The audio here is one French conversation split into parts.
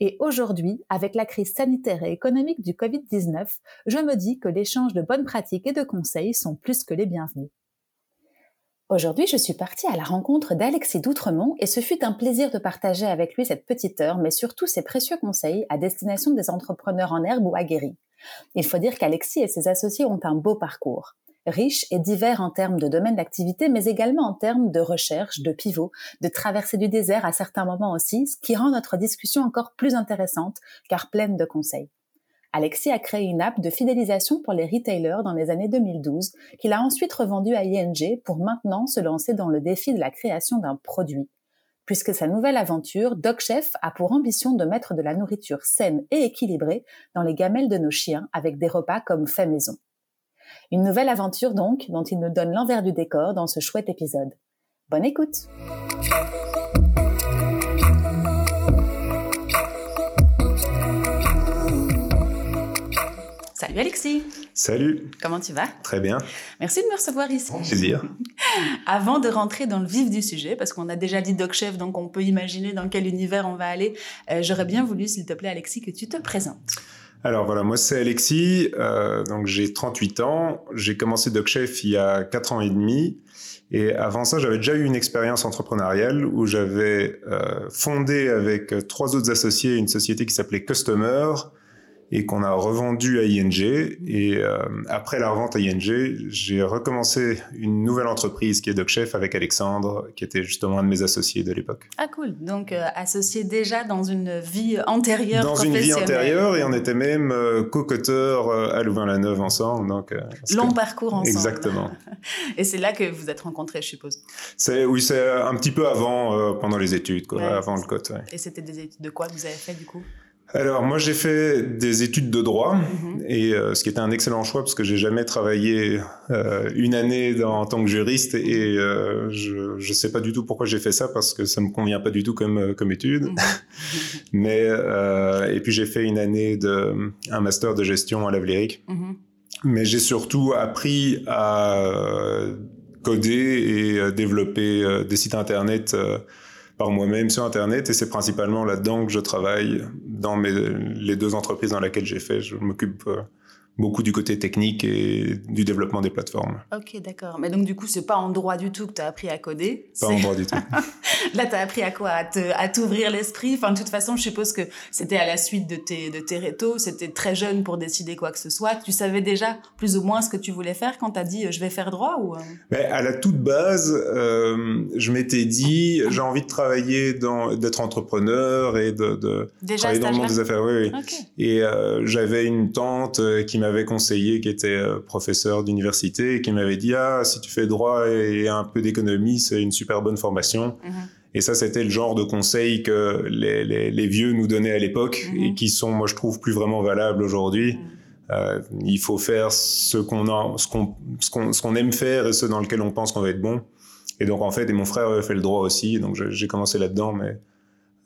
Et aujourd'hui, avec la crise sanitaire et économique du Covid-19, je me dis que l'échange de bonnes pratiques et de conseils sont plus que les bienvenus. Aujourd'hui, je suis partie à la rencontre d'Alexis Doutremont et ce fut un plaisir de partager avec lui cette petite heure, mais surtout ses précieux conseils à destination des entrepreneurs en herbe ou aguerris. Il faut dire qu'Alexis et ses associés ont un beau parcours riche et divers en termes de domaine d'activité, mais également en termes de recherche, de pivot, de traversée du désert à certains moments aussi, ce qui rend notre discussion encore plus intéressante, car pleine de conseils. Alexis a créé une app de fidélisation pour les retailers dans les années 2012, qu'il a ensuite revendue à ING pour maintenant se lancer dans le défi de la création d'un produit. Puisque sa nouvelle aventure, DocChef, a pour ambition de mettre de la nourriture saine et équilibrée dans les gamelles de nos chiens avec des repas comme fait maison. Une nouvelle aventure donc, dont il nous donne l'envers du décor dans ce chouette épisode. Bonne écoute Salut Alexis Salut Comment tu vas? Très bien. Merci de me recevoir ici. Plaisir. Avant de rentrer dans le vif du sujet, parce qu'on a déjà dit Doc Chef, donc on peut imaginer dans quel univers on va aller, euh, j'aurais bien voulu, s'il te plaît Alexis, que tu te présentes. Alors voilà, moi c'est Alexis, euh, donc j'ai 38 ans, j'ai commencé DocChef il y a 4 ans et demi, et avant ça j'avais déjà eu une expérience entrepreneuriale où j'avais euh, fondé avec trois autres associés une société qui s'appelait Customer, et qu'on a revendu à ING. Et euh, après la revente à ING, j'ai recommencé une nouvelle entreprise qui est DocChef avec Alexandre, qui était justement un de mes associés de l'époque. Ah cool, donc euh, associé déjà dans une vie antérieure Dans une vie antérieure, et on était même euh, co-coteurs euh, à Louvain-la-Neuve ensemble. Donc, Long parcours ensemble. Exactement. et c'est là que vous êtes rencontrés, je suppose. C'est, oui, c'est un petit peu avant, pendant les études, quoi, avant le. Ouais. Et c'était des études de quoi que vous avez fait du coup? Alors moi j'ai fait des études de droit mhm. et euh, ce qui était un excellent choix parce que j'ai jamais travaillé euh, une année dans, en tant que juriste et euh, je je sais pas du tout pourquoi j'ai fait ça parce que ça me convient pas du tout comme comme étude. Mhm. Mais euh, et puis j'ai fait une année de un master de gestion à l'Avléric. Mhm. Mais j'ai surtout appris à coder et développer des sites internet par moi-même sur Internet et c'est principalement là-dedans que je travaille dans mes, les deux entreprises dans lesquelles j'ai fait. Je m'occupe euh, beaucoup du côté technique et du développement des plateformes. Ok, d'accord. Mais donc, du coup, c'est pas en droit du tout que tu as appris à coder. Pas en droit du tout. Là, tu as appris à quoi? À t'ouvrir l'esprit? Enfin, de toute façon, je suppose que c'était à la suite de tes, de tes rétos. C'était très jeune pour décider quoi que ce soit. Tu savais déjà plus ou moins ce que tu voulais faire quand tu as dit euh, je vais faire droit ou... Euh? Mais à la toute base, euh, je m'étais dit j'ai envie de travailler dans, d'être entrepreneur et de, de déjà travailler dans le monde des affaires. Oui, oui. Okay. Et euh, j'avais une tante qui m'a m'avait conseillé, qui était euh, professeur d'université, et qui m'avait dit ah si tu fais droit et un peu d'économie, c'est une super bonne formation. Mhm. Et ça, c'était le genre de conseils que les, les, les vieux nous donnaient à l'époque mhm. et qui sont, moi, je trouve, plus vraiment valables aujourd'hui. Mhm. Euh, il faut faire ce qu'on qu'on, ce qu'on aime faire et ce dans lequel on pense qu'on va être bon. Et donc, en fait, et mon frère avait fait le droit aussi, donc j'ai commencé là-dedans, mais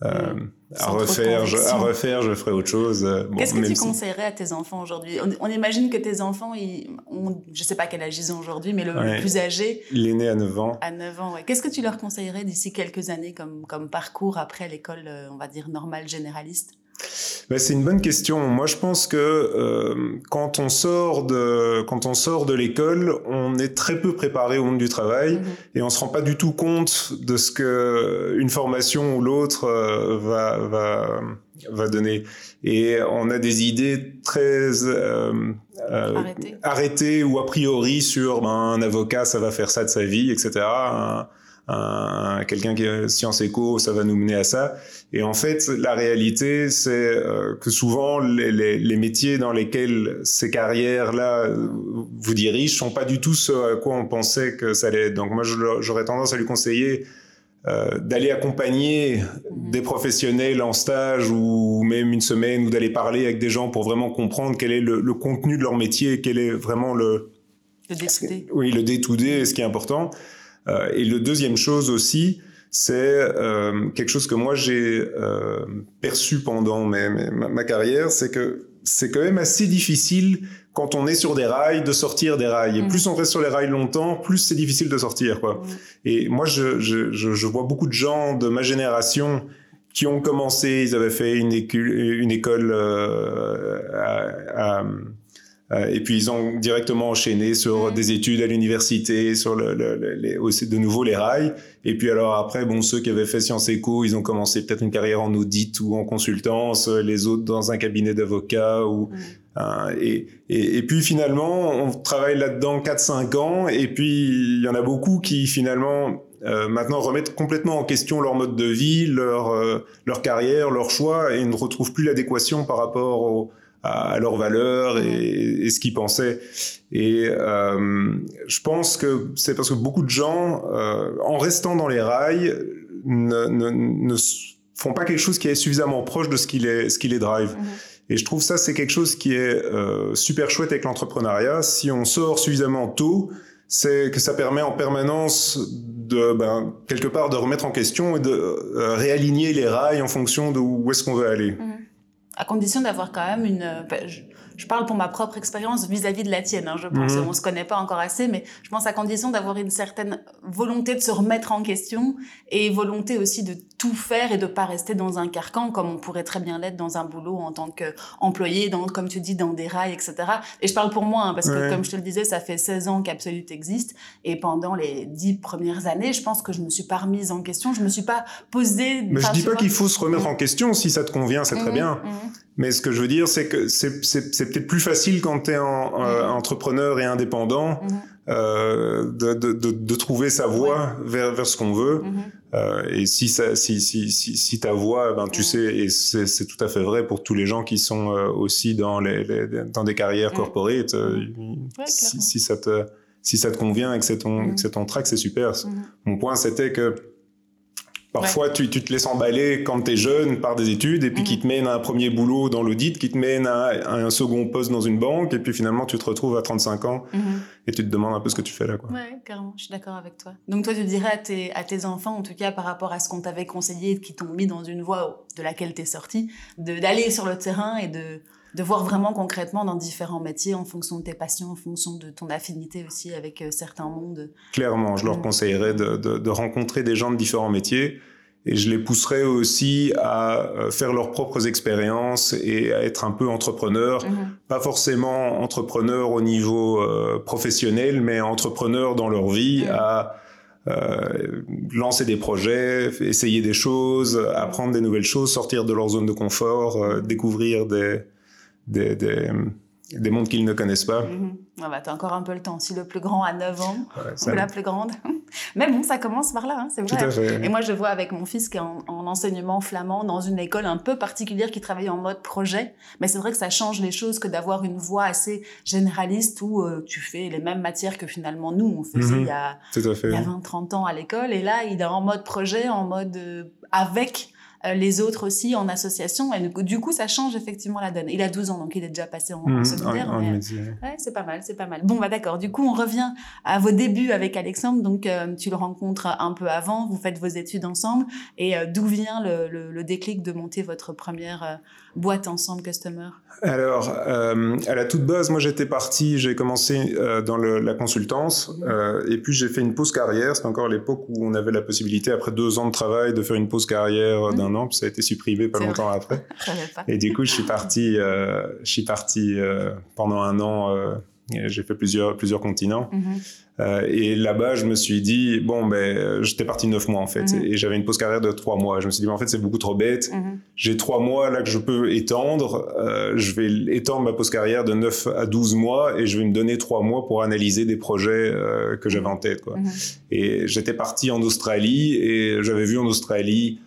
euh, à refaire, je, à refaire, je ferai autre chose. Euh, bon, Qu'est-ce que tu conseillerais à tes enfants aujourd'hui? On, on, imagine que tes enfants, ils ont, je sais pas quel âge ils ont aujourd'hui, mais le, ouais. le, plus âgé. Il est né à 9 ans. À 9 ans, ouais. Qu'est-ce que tu leur conseillerais d'ici quelques années comme, comme parcours après l'école, euh, on va dire, normale généraliste? Ben, c'est une bonne question. Moi, je pense que euh, quand on sort de quand on sort de l'école, on est très peu préparé au monde du travail mm-hmm. et on se rend pas du tout compte de ce que une formation ou l'autre euh, va va va donner. Et on a des idées très euh, euh arrêtées. arrêtées ou a priori sur ben, un avocat, ça va faire ça de sa vie, etc. Un, un, quelqu'un qui est sciences éco, ça va nous mener à ça. Et en fait, la réalité, c'est euh, que souvent, les, les, les, métiers dans lesquels ces carrières-là euh, vous dirigent sont pas du tout ce à quoi on pensait que ça allait être. Donc moi, j'aurais tendance à lui conseiller euh, d'aller accompagner mhm. des professionnels en stage ou même une semaine ou d'aller parler avec des gens pour vraiment comprendre quel est le, contenu de leur métier, quel est vraiment le... Le day Oui, le day-to-day, ce qui est important. Euh, et le deuxième chose aussi, c'est euh, quelque chose que moi j'ai euh, perçu pendant ma, ma carrière, c'est que c'est quand même assez difficile quand on est sur des rails de sortir des rails. Et mm. plus on reste sur les rails longtemps, plus c'est difficile de sortir. Quoi. Mm. Et moi, je, je, je, vois beaucoup de gens de ma génération qui ont commencé, ils avaient fait une, une école euh, à, à et puis ils ont directement enchaîné sur des études à l'université, sur le, le, les, aussi de nouveau les rails. Et puis alors après, bon, ceux qui avaient fait Sciences Éco, ils ont commencé peut-être une carrière en audit ou en consultance, les autres dans un cabinet d'avocats ou mm. Hein, et, et, et, puis finalement, on travaille là-dedans 4-5 ans, et puis il y en a beaucoup qui finalement euh, maintenant remettent complètement en question leur mode de vie, leur, euh, leur carrière, leur choix, et ne retrouvent plus l'adéquation par rapport au, à, leurs valeurs et, et ce qu'ils pensaient. Et euh, je pense que c'est parce que beaucoup de gens, euh, en restant dans les rails, ne, ne, ne, font pas quelque chose qui est suffisamment proche de ce qui les, ce qui les drive. Mm-hmm. Et je trouve ça, c'est quelque chose qui est euh, super chouette avec l'entrepreneuriat. Si on sort suffisamment tôt, c'est que ça permet en permanence de, ben, quelque part, de remettre en question et de euh, réaligner les rails en fonction de où est-ce qu'on veut aller. Mmh. À condition d'avoir quand même une... Ben, je parle pour ma propre expérience vis-à-vis de la tienne, hein, je pense. Mhm. On se connaît pas encore assez, mais je pense à condition d'avoir une certaine volonté de se remettre en question et volonté aussi de tout faire et de pas rester dans un carcan comme on pourrait très bien l'être dans un boulot en tant qu'employé, dans, comme tu dis, dans des rails, etc. Et je parle pour moi, hein, parce que comme je te le disais, ça fait 16 ans qu'Absolute existe et pendant les 10 premières années, je pense que je me suis pas remise en question, je me suis pas posée... Mais je dis pas qu'il faut se remettre en question, si ça te convient, c'est très mhm, bien. Mhm. Mais ce que je veux dire, c'est que c'est peut-être plus facile quand tu es en, euh, mm-hmm. entrepreneur et indépendant euh, de, de, de, de, trouver sa voie vers, vers ce qu'on veut. Euh, et si, ça, si, si, si, si, ta voie, ben, tu sais, et c'est tout à fait vrai pour tous les gens qui sont euh, aussi dans, les, les, dans des carrières mm. corporate, euh, si, si, ça te, si ça te convient et que c'est ton, ton track, c'est super. Mon point, c'était que Parfois, tu, tu, te laisses emballer quand tu es jeune par des études et puis mhm. qui te mène à un premier boulot dans l'audit, qui te mène à, un second poste dans une banque et puis finalement tu te retrouves à 35 ans mhm. et tu te demandes un peu ce que tu fais là. Quoi. Ouais, carrément, je suis d'accord avec toi. Donc toi, tu dirais à tes, à tes enfants, en tout cas par rapport à ce qu'on t'avait conseillé, qui t'ont mis dans une voie de laquelle tu es sorti, d'aller sur le terrain et de, de voir vraiment concrètement dans différents métiers en fonction de tes passions, en fonction de ton affinité aussi avec euh, certains mondes. Clairement, je leur mm. conseillerais de, de, de, rencontrer des gens de différents métiers et je les pousserais aussi à euh, faire leurs propres expériences et à être un peu entrepreneurs, mm-hmm. pas forcément entrepreneurs au niveau euh, professionnel, mais entrepreneurs dans leur vie, mm. à euh, lancer des projets, essayer des choses, apprendre des nouvelles choses, sortir de leur zone de confort, euh, découvrir des, des, des, des mondes qu'ils ne connaissent pas. Mm-hmm. Ah bah, t'as encore un peu le temps. Si le plus grand a 9 ans, ou la plus grande. Mais bon, ça commence par là, hein, c'est vrai. Et moi, je vois avec mon fils qui est en, enseignement flamand dans une école un peu particulière qui travaille en mode projet. Mais c'est vrai que ça change les choses que d'avoir une voie assez généraliste où euh, tu fais les mêmes matières que finalement nous, on faisait mhm. il y a, a 20-30 ans à l'école. Et là, il est en mode projet, en mode euh, avec les autres aussi en association. Et du coup, ça change effectivement la donne. Il a 12 ans, donc il est déjà passé en, mmh, secondaire. ouais, c'est pas mal, c'est pas mal. Bon, bah d'accord. Du coup, on revient à vos débuts avec Alexandre. Donc, euh, tu le rencontres un peu avant, vous faites vos études ensemble. Et euh, d'où vient le, le, le, déclic de monter votre première boîte ensemble customer? Alors, euh, à la toute base, moi j'étais parti, j'ai commencé euh, dans le, la consultance euh, et puis j'ai fait une pause carrière. C'était encore l'époque où on avait la possibilité, après deux ans de travail, de faire une pause carrière mmh. d'un an. Puis ça a été supprimé pas longtemps après. et du coup, je suis parti, je suis parti pendant un an. J'ai fait plusieurs plusieurs continents. Mmh. Euh, et là-bas, je me suis dit, bon, ben, j'étais parti neuf mois en fait, mhm. et j'avais une pause carrière de trois mois. Je me suis dit, mais en fait, c'est beaucoup trop bête. Mhm. J'ai trois mois là que je peux étendre. Euh, je vais étendre ma pause carrière de 9 à 12 mois et je vais me donner trois mois pour analyser des projets euh, que j'avais en tête. Quoi. Mhm. Et j'étais parti en Australie et j'avais vu en Australie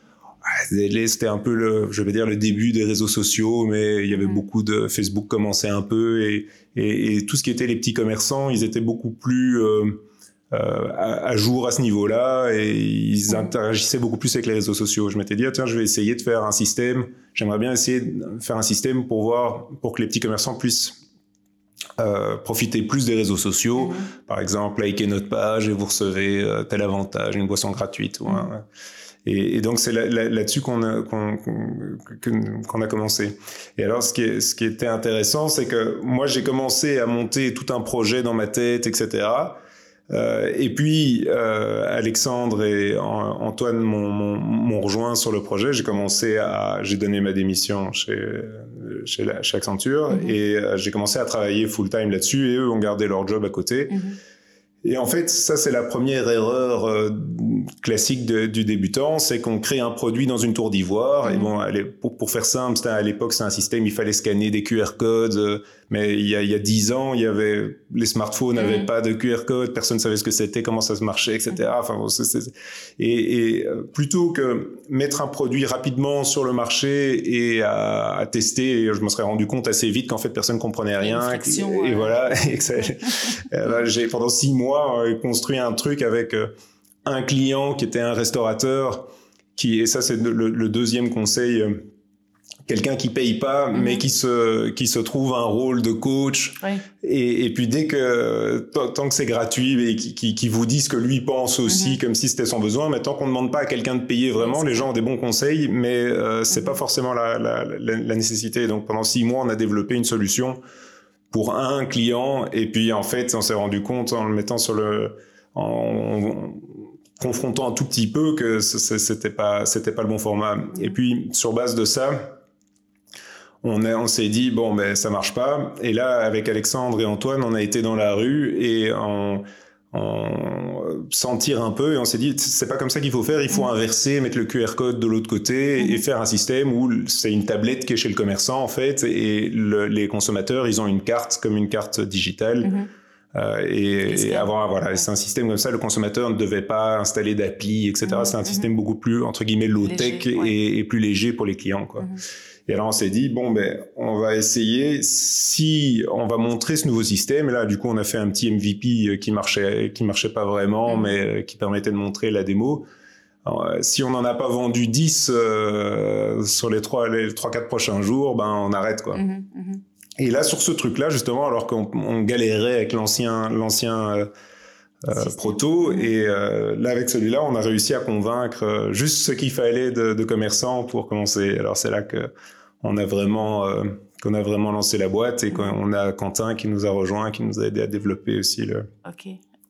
c'était un peu le, je vais dire, le début des réseaux sociaux, mais il y avait mm. beaucoup de Facebook commençait un peu et, et, et, tout ce qui était les petits commerçants, ils étaient beaucoup plus euh, à, jour à ce niveau-là et ils interagissaient beaucoup plus avec les réseaux sociaux. Je m'étais dit, ah, tiens, je vais essayer de faire un système. J'aimerais bien essayer de faire un système pour voir, pour que les petits commerçants puissent euh, profiter plus des réseaux sociaux. Mhm. Par exemple, liker notre page et vous recevez euh, tel avantage, une boisson gratuite. Mhm. Et, et, donc, c'est là-dessus qu'on a, commencé. Et alors, ce qui, est, ce qui était intéressant, c'est que moi, j'ai commencé à monter tout un projet dans ma tête, etc. Euh, et puis euh, Alexandre et Antoine m'ont rejoint sur le projet. J'ai commencé à, j'ai donné ma démission chez chez, la, chez Accenture mhm. et euh, j'ai commencé à travailler full time là-dessus et eux ont gardé leur job à côté. Mhm. Et en fait, ça c'est la première erreur euh, classique du débutant, c'est qu'on crée un produit dans une tour d'ivoire. Et mhm. bon, allez, pour, pour, faire simple, à l'époque c'est un système, il fallait scanner des QR codes. Euh, mais il y a, il y a 10 ans, il y avait les smartphones n'avaient pas de QR code, personne ne savait ce que c'était, comment ça se marchait, etc. Enfin, bon, et, et, euh, plutôt que mettre un produit rapidement sur le marché et à, à tester, je me serais rendu compte assez vite qu'en fait personne comprenait rien. Et, voilà, j'ai pendant six mois euh, construit un truc avec euh, un client qui était un restaurateur, qui et ça c'est le, deuxième conseil quelqu'un qui paye pas, mhm. mais qui se qui se trouve un rôle de coach. Et, et, puis dès que tant que c'est gratuit et qui, qui, vous dit ce que lui pense aussi, mhm. comme si c'était son besoin, mais tant qu'on ne demande pas à quelqu'un de payer vraiment, les gens ont des bons conseils, mais euh, c'est pas mhm. forcément la, la, la, nécessité. Donc pendant six mois, on a développé une solution pour un client, et puis en fait, on s'est rendu compte en le mettant sur le en, confrontant un tout petit peu que c'était pas c'était pas le bon format. Et puis sur base de ça, on, on s'est dit bon ben ça marche pas et là avec Alexandre et Antoine on a été dans la rue et on, sentir un peu et on s'est dit c'est pas comme ça qu'il faut faire il faut mm. inverser mettre le QR code de l'autre côté mm. et faire un système où c'est une tablette qui est chez le commerçant en fait et les consommateurs ils ont une carte comme une carte digitale mm-hmm. Euh, et, avant, voilà, c'est un système comme ça. Le consommateur ne devait pas installer d'appli, etc. C'est un système beaucoup plus entre guillemets low tech et, plus léger pour les clients, quoi. Mm-hmm. Et alors on s'est dit bon ben on va essayer si on va montrer ce nouveau système. Et là du coup on a fait un petit MVP euh, qui marchait qui marchait pas vraiment, mm. mais euh, qui permettait de montrer la démo. Si on n'en a pas vendu 10 sur les trois les trois quatre prochains jours, ben on arrête quoi. Et là sur ce truc là justement alors qu'on galérait avec l'ancien l'ancien proto. Mm-hmm. Et là, avec celui-là, on a réussi à convaincre juste ce qu'il fallait de, de, commerçants pour commencer. Alors c'est là que on a vraiment euh, qu'on a vraiment lancé la boîte et qu'on a Quentin qui nous a rejoint, qui nous a aidé à développer aussi le. Ok.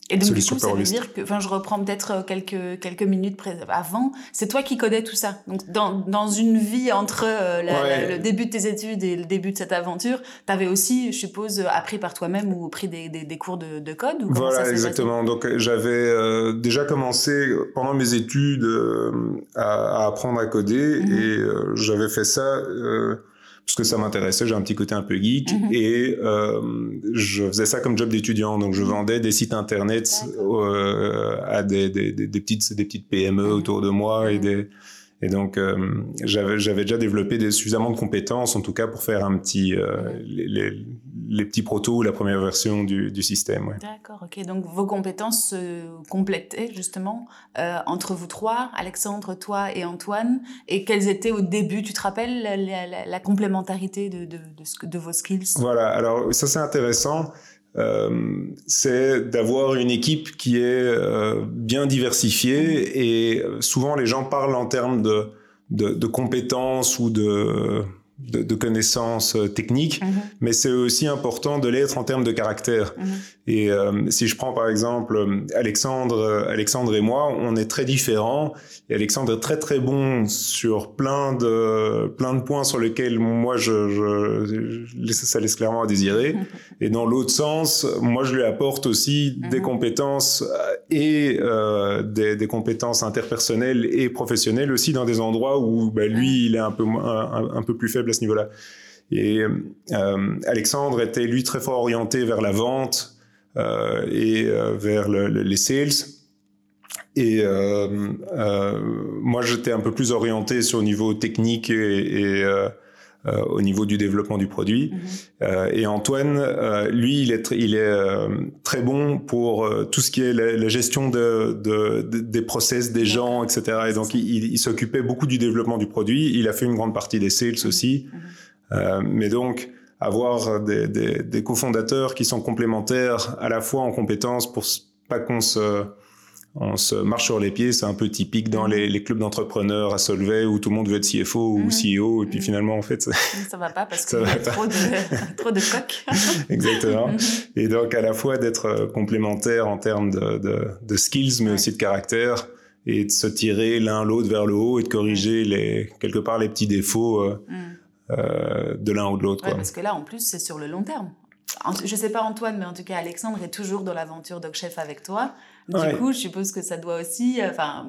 Et donc, du coup, ça veut dire que, enfin, je reprends peut-être euh, quelques, quelques minutes avant, c'est toi qui codais tout ça. Donc, dans, dans une vie entre euh, le début de tes études et le début de cette aventure, tu avais aussi, je suppose, appris par toi-même ou pris des, des, cours de, de code ou Voilà, exactement. Donc, j'avais déjà commencé pendant mes études à, à, apprendre à coder mhm. et j'avais fait ça parce que ça m'intéressait, j'ai un petit côté un peu geek mhm. et euh, je faisais ça comme job d'étudiant, donc je mhm. vendais des sites internet euh, à des, des, des, petites des petites PME mhm. autour de moi et des et donc, euh, j'avais, déjà développé des, suffisamment de compétences, en tout cas, pour faire un petit, les, les, les, petits protos, la première version du, du système. Ouais. D'accord, ok. Donc, vos compétences se complétaient justement euh, entre vous trois, Alexandre, toi et Antoine. Et quelles étaient au début, tu te rappelles, la, la, la complémentarité de, de, de, de, vos skills? Voilà, alors ça c'est intéressant. Euh, c'est d'avoir une équipe qui est euh, bien diversifiée et souvent les gens parlent en termes de, de, de compétences ou de de, de, connaissances euh, techniques, mhm. mais c'est aussi important de l'être en termes de caractère. Mhm. Et euh, si je prends par exemple Alexandre, euh, Alexandre et moi, on est très différents. Et Alexandre est très très bon sur plein de plein de points sur lesquels moi je, je ça laisse clairement à désirer. Et dans l'autre sens, moi je lui apporte aussi des mhm. compétences et euh, des, des, compétences interpersonnelles et professionnelles aussi dans des endroits où bah, lui il est un peu un, un peu plus faible à ce niveau-là. Et euh, Alexandre était lui très fort orienté vers la vente euh, et euh, vers le, les sales. Et moi, j'étais un peu plus orienté sur le niveau technique et, au niveau du développement du produit. Mhm. Euh, et Antoine, euh, lui, il est, il est très bon pour tout ce qui est la, gestion de, de, des process, des gens, etc. Et donc, il, il s'occupait beaucoup du développement du produit. Il a fait une grande partie des sales mhm. aussi. Mhm. mais donc, avoir des, des, des cofondateurs qui sont complémentaires à la fois en compétences pour pas qu'on se on se marche sur les pieds, c'est un peu typique dans les, les clubs d'entrepreneurs à Solvay où tout le monde veut être CFO ou mhm. CEO et puis mhm. finalement en fait ça va pas parce qu'il y a trop de, trop de coques. Exactement. Mhm. et donc à la fois d'être euh, complémentaire en termes de, de, de skills mais aussi de caractère et de se tirer l'un l'autre vers le haut et de corriger les quelque part les petits défauts euh, euh, de l'un ou de l'autre. Ouais, parce que là en plus c'est sur le long terme. Je sais pas Antoine, mais en tout cas Alexandre est toujours dans l'aventure Dog Chef avec toi. Du coup, je suppose que ça doit aussi, euh, enfin,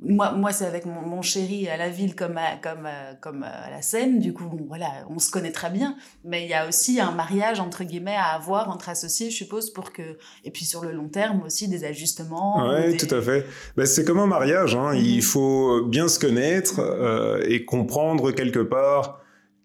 moi, moi c'est avec mon, chéri à la ville comme à, comme, euh, comme euh, à la scène. Du coup, voilà, on se connaît très bien. Mais il y a aussi un mariage, entre guillemets, à avoir entre associés, je suppose, pour que... Et puis sur le long terme aussi, des ajustements. Oui, tout à fait. Ben, c'est comme un mariage. Hein. Il mhm. faut bien se connaître et comprendre quelque part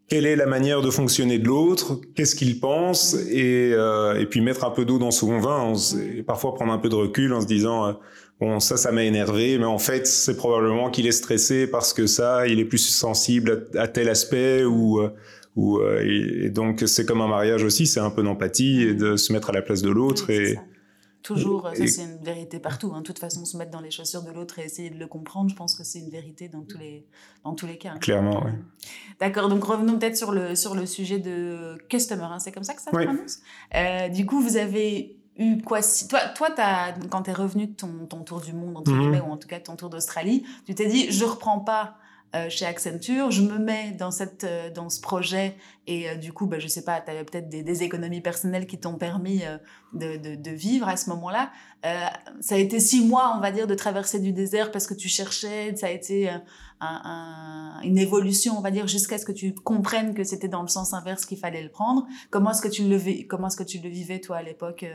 quelle est la manière de fonctionner de l'autre, qu'est-ce qu'il pense, et, euh, et puis mettre un peu d'eau dans son vin, et parfois prendre un peu de recul en se disant, euh, bon, ça, ça m'a énervé, mais en fait, c'est probablement qu'il est stressé parce que ça, il est plus sensible à, tel aspect, ou, euh, ou et, donc c'est comme un mariage aussi, c'est un peu d'empathie et de se mettre à la place de l'autre, et Toujours, ça c'est une vérité partout. Hein. De toute façon, se mettre dans les chaussures de l'autre et essayer de le comprendre, je pense que c'est une vérité dans tous les, dans tous les cas. Hein. Clairement, oui. D'accord, donc revenons peut-être sur le, sur le sujet de customer, hein. c'est comme ça que ça se prononce? Euh, Du coup, vous avez eu quoi si... Toi, toi as, quand tu es revenu de ton, ton, tour du monde, entre mhm. guillemets, ou en tout cas ton tour d'Australie, tu t'es dit, je reprends pas euh, chez Accenture, je me mets dans, cette, euh, dans ce projet et euh, du coup, bah, je sais pas, tu avais peut-être des, économies personnelles qui t'ont permis de, vivre à ce moment-là. ça a été six mois, on va dire, de traverser du désert parce que tu cherchais, ça a été un, un, une évolution, on va dire, jusqu'à ce que tu comprennes que c'était dans le sens inverse qu'il fallait le prendre. Comment est-ce que tu le, comment est-ce que tu le vivais, toi, à l'époque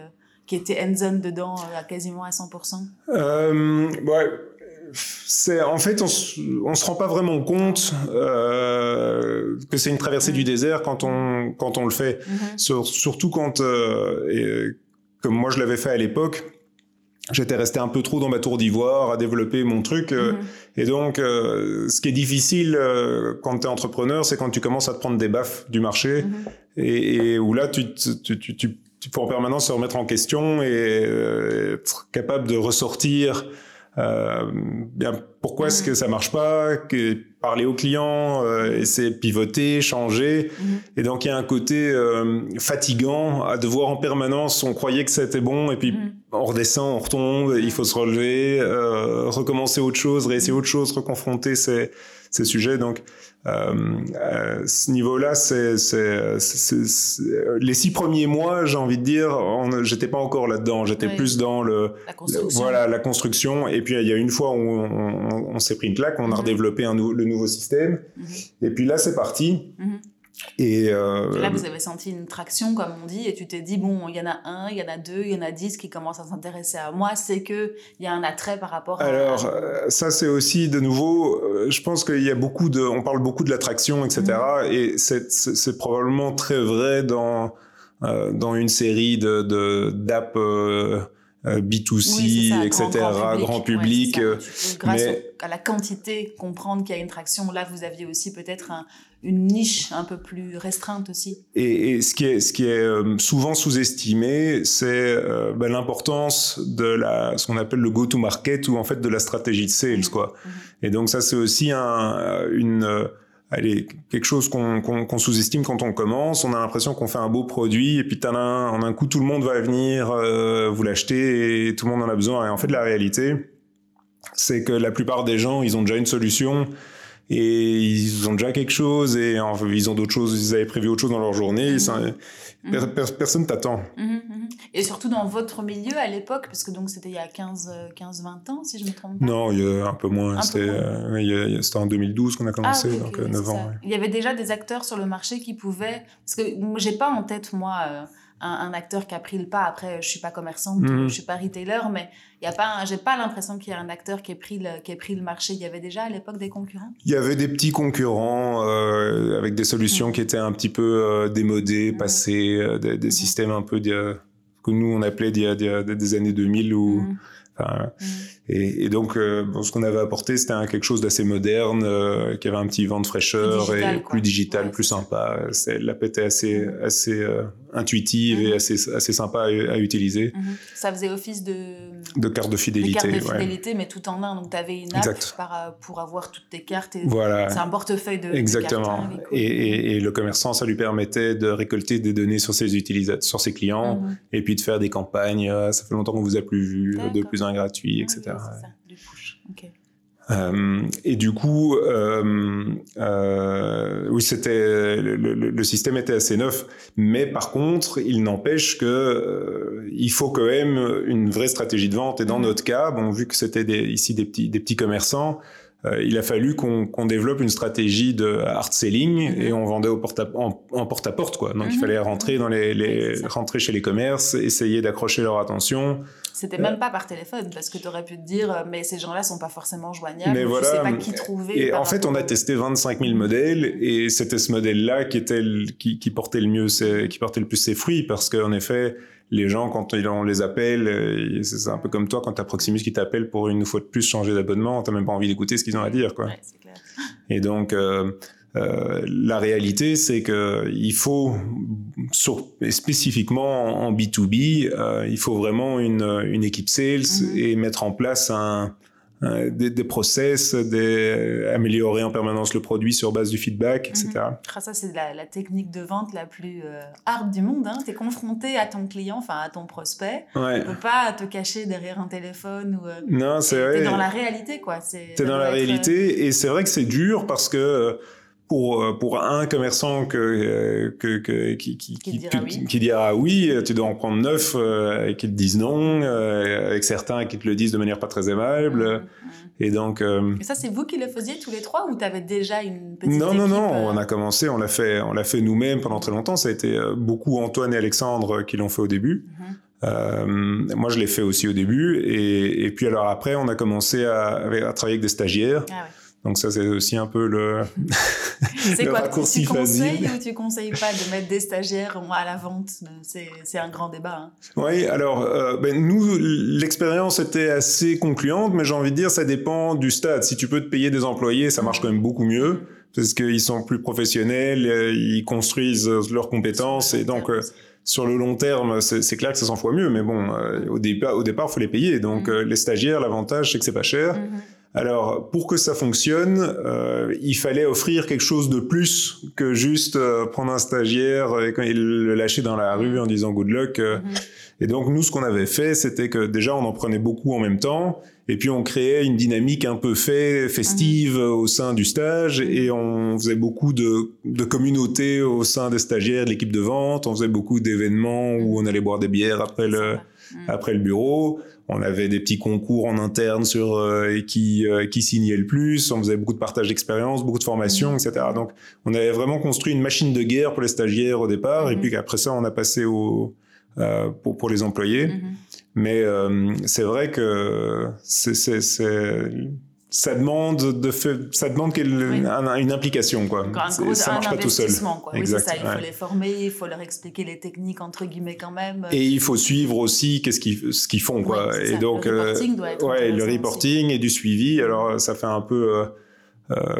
qui était end-zone dedans quasiment à 100% euh, ouais c'est en fait on se, on se rend pas vraiment compte euh, que c'est une traversée du désert quand on quand on le fait mm-hmm. surtout quand euh, et, comme moi je l'avais fait à l'époque j'étais resté un peu trop dans ma tour d'ivoire à développer mon truc euh, mm-hmm. et donc euh, ce qui est difficile euh, quand tu es entrepreneur c'est quand tu commences à te prendre des baffes du marché mm-hmm. et, et, où là tu, tu, tu, tu, tu faut en permanence se remettre en question et être capable de ressortir bien, pourquoi est-ce que ça marche pas? Que Parler aux clients, euh, essayer de pivoter, changer. Mhm. Et donc il y a un côté euh, fatigant à devoir en permanence. On croyait que c'était bon et puis mhm. on redescend, on retombe. Il faut se relever, euh, recommencer autre chose, réessayer autre chose, reconfronter ces, ces sujets. Donc euh, à ce niveau-là, c'est les six premiers mois, j'ai envie de dire, j'étais pas encore là-dedans. J'étais plus dans le, voilà la construction. Et puis il y a une fois où on, s'est pris une claque, on a mhm. redéveloppé un, le nouveau système. Mhm. Et puis là, c'est parti. Mhm. Et euh, là, vous avez senti une traction, comme on dit, et tu t'es dit, bon, il y en a un, il y en a deux, il y en a dix qui commencent à s'intéresser à moi, c'est qu'il y a un attrait par rapport à... Alors, euh, ça, c'est aussi, de nouveau, euh, je pense qu'il y a beaucoup de... On parle beaucoup de l'attraction, etc. Mhm. Et c'est probablement très vrai dans, dans une série de d'apps... B2C, etc., grand public. grâce à la quantité, comprendre qu'il y a une traction. Là, vous aviez aussi peut-être un, une niche un peu plus restreinte aussi. Et, et ce qui est, ce qui est euh, souvent sous-estimé, c'est euh, ben, l'importance de la, ce qu'on appelle le go-to-market ou en fait de la stratégie de sales, mmh. quoi. Mmh. Et donc ça, c'est aussi un, une, euh, allez, quelque chose qu'on sous-estime quand on commence. On a l'impression qu'on fait un beau produit et puis en un coup, tout le monde va venir euh, vous l'acheter et tout le monde en a besoin. Et en fait, la réalité, c'est que la plupart des gens, ils ont déjà une solution et ils ont déjà quelque chose et ils ont d'autres choses, ils avaient prévu autre chose dans leur journée. Mhm. Mhm. personne t'attend. Mhm, et surtout dans votre milieu à l'époque, parce que donc c'était il y a 15-20 ans, si je me trompe pas. Non, il y a un peu moins. Euh, c'était en 2012 qu'on a commencé, ah, donc 9 euh, ans. Il y avait déjà des acteurs sur le marché qui pouvaient. Parce que j'ai pas en tête, moi. Euh, un, acteur qui a pris le pas. Après, je suis pas commerçante, mm. je suis pas retailer, mais il y a pas, j'ai pas l'impression qu'il y a un acteur qui ait pris le, qui ait pris le marché. Il y avait déjà à l'époque des concurrents? Il y avait des petits concurrents euh, avec des solutions mm. qui étaient un petit peu euh, démodées, mm. passées, euh, des, systèmes un peu que nous on appelait a, des années 2000 où et, et, donc, euh, bon, ce qu'on avait apporté, c'était quelque chose d'assez moderne, euh, qui avait un petit vent de fraîcheur et plus digital, plus sympa. La pète était assez, mm. assez euh, intuitive et mm-hmm. assez, assez sympa à, utiliser. Mm-hmm. Ça faisait office de... De carte de fidélité. De carte de fidélité, mais tout en un. Donc, tu avais une app pour avoir toutes tes cartes. Et voilà. C'est un portefeuille de Exactement. cartes, et, et, et, le commerçant, ça lui permettait de récolter des données sur ses utilisateurs, sur ses clients, et puis de faire des campagnes. Ça fait longtemps qu'on vous a plus vu, de plus en gratuit, etc. Euh, et du coup, euh, euh, oui, c'était le, système était assez neuf, mais par contre, il n'empêche que il faut quand même une vraie stratégie de vente. Et dans mm. notre cas, bon, vu que c'était ici des petits des petits commerçants, euh, il a fallu qu'on développe une stratégie de hard selling mhm. et on vendait au porte en, porte à porte quoi. Donc il mhm. fallait rentrer dans les, rentrer chez les commerces, essayer d'accrocher leur attention. C'était même pas par téléphone parce que tu aurais pu te dire euh, mais ces gens-là sont pas forcément joignables. Mais voilà. Je sais pas qui trouver. Et en fait on a testé 25 000 modèles et c'était ce modèle là qui était qui, qui portait le mieux qui portait le plus ses fruits parce qu'en effet les gens, quand on les appelle, euh, c'est un peu comme toi, quand tu as Proximus qui t'appelle pour une fois de plus changer d'abonnement, tu n'as même pas envie d'écouter ce qu'ils ont à dire. Quoi. clair. Et donc, euh, euh, la réalité, c'est que il faut, sur, spécifiquement en B2B, euh, il faut vraiment une, une équipe sales mm-hmm. et mettre en place un, euh, des, des, process, des, améliorer en permanence le produit sur base du feedback, etc. Mhm. Ah, ça, c'est la, la, technique de vente la plus euh, hard du monde. Hein. Tu es confronté à ton client, enfin à ton prospect. Ouais. Tu peux pas te cacher derrière un téléphone. Ou, euh, non, c'est vrai. Tu es dans la réalité, quoi. Tu es dans la réalité et c'est vrai que c'est dur parce que pour, euh, pour un commerçant que, euh, que, que qui, qui, qui, dira oui. qui, dira oui, tu dois en prendre neuf euh, et qui te disent non, avec certains qui te le disent de manière pas très aimable. Mmh, mmh. Et donc. et ça, c'est vous qui le faisiez tous les trois ou tu avais déjà une petite Non, non, non. On a commencé, on l'a fait, on l'a fait nous-mêmes pendant très longtemps. Ça a été beaucoup Antoine et Alexandre qui l'ont fait au début. Mmh. Euh, moi, je l'ai fait aussi au début, et, et, puis alors après, on a commencé à, à travailler avec des stagiaires. Ah ouais. Donc ça, c'est aussi un peu le, c'est quoi, Tu conseilles ou tu conseilles pas de mettre des stagiaires à la vente? C'est un grand débat. Hein. Oui, alors euh, ben, nous, l'expérience était assez concluante, mais j'ai envie de dire, ça dépend du stade. Si tu peux te payer des employés, ça marche quand même beaucoup mieux parce qu'ils sont plus professionnels, euh, ils construisent leurs compétences et donc... Euh, sur le long terme, c'est clair que ça s'en fois mieux, mais bon, au départ, au départ, faut les payer. Donc, mm. les stagiaires, l'avantage, c'est que c'est pas cher. Mm-hmm. Alors, pour que ça fonctionne, euh, il fallait offrir quelque chose de plus que juste euh, prendre un stagiaire et, le lâcher dans la rue en disant good luck. Euh. Mhm. Et donc, nous, ce qu'on avait fait, c'était que déjà, on en prenait beaucoup en même temps. Et puis, on créait une dynamique un peu fait, festive mhm. au sein du stage. Mhm. Et on faisait beaucoup de, de communautés au sein des stagiaires, de l'équipe de vente. On faisait beaucoup d'événements où on allait boire des bières après le, après le bureau on avait des petits concours en interne sur euh, qui euh, qui signait le plus. On faisait beaucoup de partage d'expérience, beaucoup de formation, etc. Donc, on avait vraiment construit une machine de guerre pour les stagiaires au départ, et mhm. puis après ça, on a passé au euh, pour pour les employés. Mhm. Mais c'est vrai que c'est ça demande de ça demande une, implication quoi. ça marche pas tout seul. Quoi. Oui, ça. Il faut les former, il faut leur expliquer les techniques entre guillemets quand même. Et il faut suivre aussi qu'est-ce qu'ils ce qu'ils font quoi. et donc le reporting doit être ouais, le reporting et du suivi. Alors ça fait un peu euh, euh,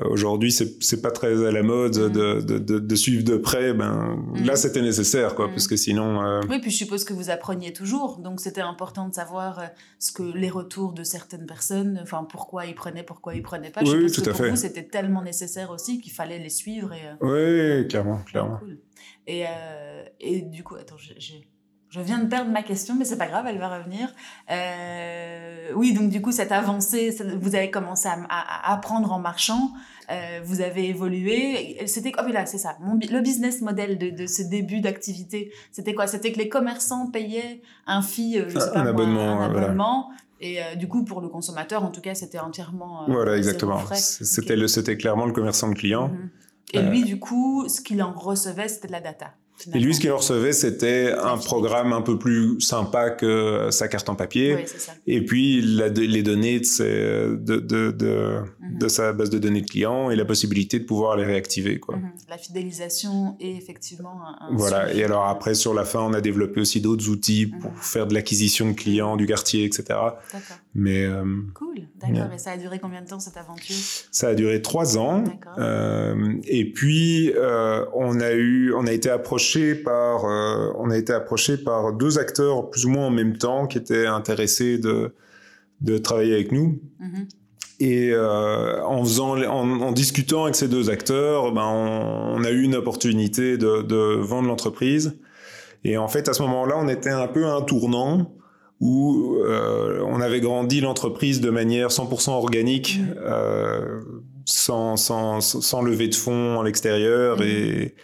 Aujourd'hui, c'est pas très à la mode mm. de, de, de, suivre de près. Ben mm. là, c'était nécessaire, quoi, mm. parce que sinon. Euh... Oui, puis je suppose que vous appreniez toujours, donc c'était important de savoir euh, ce que les retours de certaines personnes, enfin pourquoi ils prenaient, pourquoi ils prenaient pas. oui, tout à fait. Vous, c'était tellement nécessaire aussi qu'il fallait les suivre et. Euh, oui, clairement, clairement. Cool. Et, et du coup, attends, j'ai je viens de perdre ma question, mais c'est pas grave, elle va revenir. Euh, oui, donc du coup, cette avancée, vous avez commencé à, apprendre en marchant, euh, vous avez évolué. C'était oh, là, c'est ça. le business model de, ce début d'activité, c'était quoi? C'était que les commerçants payaient un fee, euh, je sais pas un abonnement, un abonnement. Et du coup, pour le consommateur, en tout cas, c'était entièrement. voilà, exactement. C'était le, c'était clairement le commerçant de client. Mhm. Et lui, du coup, ce qu'il en recevait, c'était de la data. Et lui, ce qu'il recevait, c'était un programme un peu plus sympa que sa carte en papier. Oui, c'est ça. Et puis les données de, ses- de, de, de, de sa base de données de clients et la possibilité de pouvoir les réactiver. Quoi. Mhm. La fidélisation est effectivement un, Voilà. sujet. Et alors après, sur la fin, on a développé aussi d'autres outils pour Mhm. faire de l'acquisition de clients du quartier, etc. D'accord. Mais euh, Cool. D'accord. Yeah. Et ça a duré combien de temps cette aventure? Ça a duré trois ans. D'accord. Euh, et puis euh, on a eu, on a été approché par, euh, on a été approché par deux acteurs plus ou moins en même temps qui étaient intéressés de de travailler avec nous. Mhm. Et euh, en faisant, en, en discutant avec ces deux acteurs, ben on, on a eu une opportunité de, de vendre l'entreprise. Et en fait, à ce moment-là, on était un peu à un tournant où euh, on avait grandi l'entreprise de manière 100% organique, Mhm. Sans, sans, sans lever de fonds à l'extérieur. Mhm. Et,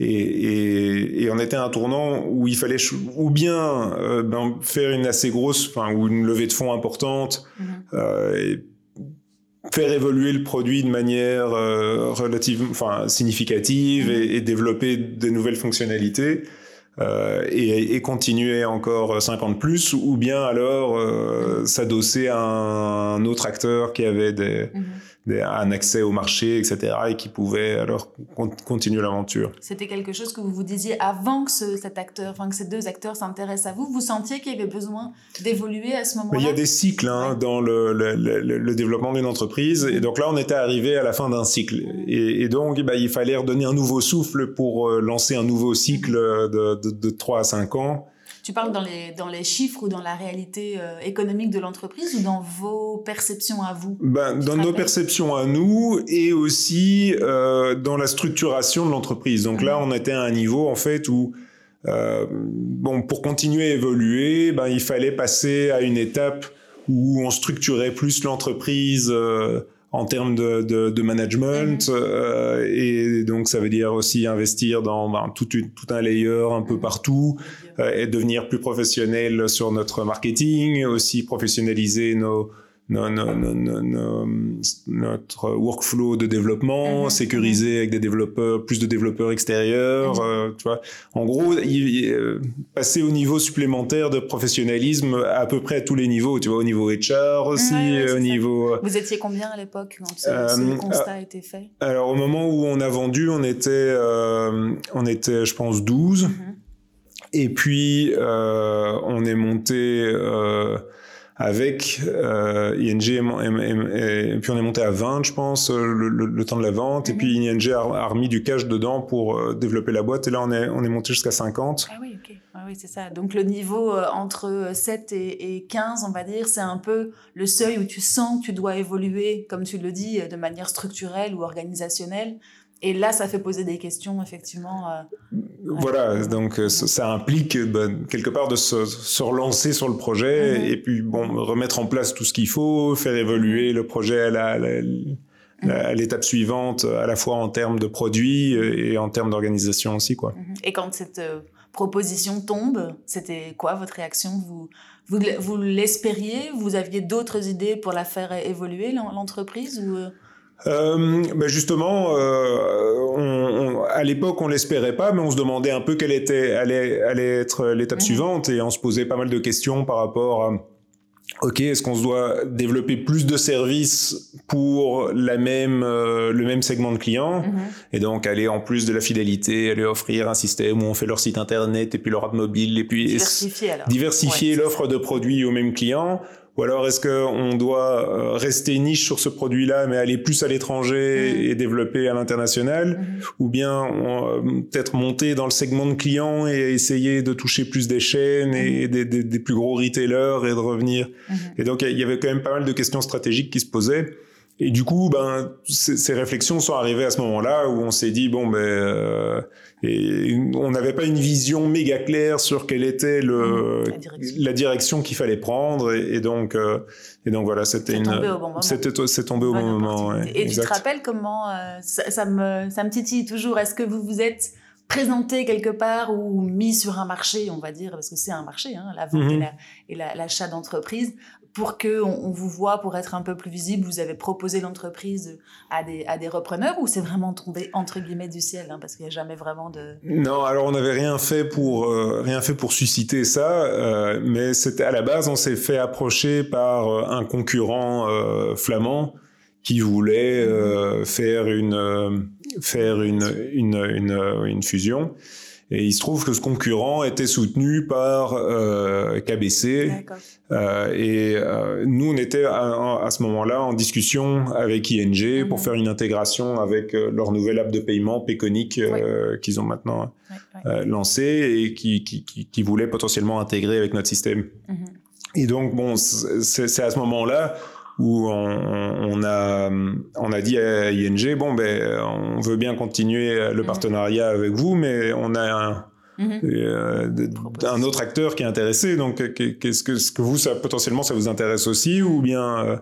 et, et, et on était à un tournant où il fallait ou bien euh, ben, faire une assez grosse, enfin, ou une levée de fonds importante, Mhm. euh, et faire évoluer le produit de manière euh, relative, enfin significative et, et développer de nouvelles fonctionnalités euh, et, et continuer encore 50 plus ou bien alors euh, s'adosser à un autre acteur qui avait des. Des- un accès au marché, etc. et qui pouvait alors con- continuer l'aventure. C'était quelque chose que vous vous disiez avant que ce- cet acteur, enfin que ces deux acteurs s'intéressent à vous. Vous sentiez qu'il y avait besoin d'évoluer à ce moment-là? Il y a des cycles hein, dans le, le, le- le développement d'une entreprise. Et donc là, on était arrivé à la fin d'un cycle. Et, et donc, bah, il fallait redonner un nouveau souffle pour euh, lancer un nouveau cycle de, de, de 3 à 5 ans. Tu parles dans les, dans les chiffres ou dans la réalité euh, économique de l'entreprise ou dans vos perceptions à vous Ben, dans nos perceptions à nous et aussi euh, dans la structuration de l'entreprise. Donc là, Mhm. on était à un niveau en fait où euh, bon, pour continuer à évoluer, ben, il fallait passer à une étape où on structurait plus l'entreprise euh, en termes de, de, de management euh, et donc ça veut dire aussi investir dans ben, tout, une- tout un layer un peu Mhm. partout euh, et devenir plus professionnel sur notre marketing, aussi professionnaliser nos, notre workflow de développement, Mhm. sécuriser avec des développeurs, plus de développeurs extérieurs, Mhm. euh, tu vois. En gros, euh, passer au niveau supplémentaire de professionnalisme à peu près à tous les niveaux, tu vois, au niveau HR aussi, Ouais, ouais, c'est au ça. niveau... Vous étiez combien à l'époque quand ce, Euh, ce constat a été fait? Alors au moment où on a vendu, on était, euh, on était, je pense, 12. Mhm. Et puis, euh, on est monté euh, avec euh, ING, et, puis on est monté à 20, je pense, euh, le, le- le temps de la vente. Et Mhm. puis ING a, a remis du cash dedans pour euh, développer la boîte. Et là, on est, on est monté jusqu'à 50. Ah oui, ok. Ah oui, c'est ça. Donc le niveau euh, entre 7 et, et 15, on va dire, c'est un peu le seuil où tu sens que tu dois évoluer, comme tu le dis, de manière structurelle ou organisationnelle. Et là, ça fait poser des questions, effectivement. euh, Voilà, donc euh, ça, implique ben, quelque part de se, se relancer sur le projet Mhm. et puis bon remettre en place tout ce qu'il faut, faire évoluer le projet à la- la- la- à l'étape suivante, à la fois en termes de produits euh, et en termes d'organisation aussi quoi. Et quand cette euh, proposition tombe, c'était quoi votre réaction? Vous, vous, vous l'espériez? Vous aviez d'autres idées pour la faire évoluer, l'en- l'entreprise ou... euh, ben justement, euh, on- on- à l'époque, on l'espérait pas, mais on se demandait un peu quelle était allait, allait être l'étape Mhm. suivante, et on se posait pas mal de questions par rapport à Ok, est-ce qu'on se doit développer plus de services pour la même, euh, le même segment de clients mhm. et donc aller en plus de la fidélité, aller offrir un système où on fait leur site internet et puis leur app mobile et puis Diversifier alors. diversifier Ouais, c'est l'offre de produits aux mêmes clients ou alors est-ce qu'on doit euh, rester niche sur ce produit-là mais aller plus à l'étranger Mhm. et développer à l'international Mhm. ou bien euh, peut-être monter dans le segment de clients et essayer de toucher plus des chaînes et des, des- des plus gros retailers et de revenir? Et donc, il y avait quand même pas mal de questions stratégiques qui se posaient. Et du coup, ben, ces réflexions sont arrivées à ce moment-là où on s'est dit, bon, ben, euh, et on n'avait pas une vision méga claire sur quelle était le, La direction. la direction qu'il fallait prendre. Et, et donc, euh, et donc voilà, c'était C'est une, tombé au bon moment. c'était, c'est tombé au bon moment. ouais. Et tu te exact. rappelles comment euh, ça, ça me, ça me titille toujours Est-ce que vous vous êtes présenté quelque part ou mis sur un marché, on va dire, parce que c'est un marché, hein, la vente Mhm. et la- et la- l'achat d'entreprise, pour que on, vous voit, pour être un peu plus visible, vous avez proposé l'entreprise à des, à des repreneurs ou c'est vraiment tombé entre guillemets du ciel hein, parce qu'il n'y a jamais vraiment de. Non, alors on n'avait rien fait pour euh, rien fait pour susciter ça, euh, mais c'était à la base on s'est fait approcher par euh, un concurrent flamand qui voulait faire une faire une, une, une, une fusion. Et il se trouve que ce concurrent était soutenu par euh, KBC. Euh, et euh, nous, on était à, à ce moment-là en discussion avec ING pour mhm. faire une intégration avec euh, leur nouvelle app de paiement Péconic euh, qu'ils ont maintenant euh, lancé et qui, qui, qui, qui, voulait potentiellement intégrer avec notre système. Mhm. Et donc, bon, c'est à ce moment-là où on, on, a on a dit à ING bon ben on veut bien continuer le mhm. partenariat avec vous mais on a un, mhm. euh, un autre acteur qui est intéressé donc qu'est-ce que ce que vous ça potentiellement ça vous intéresse aussi ou bien euh,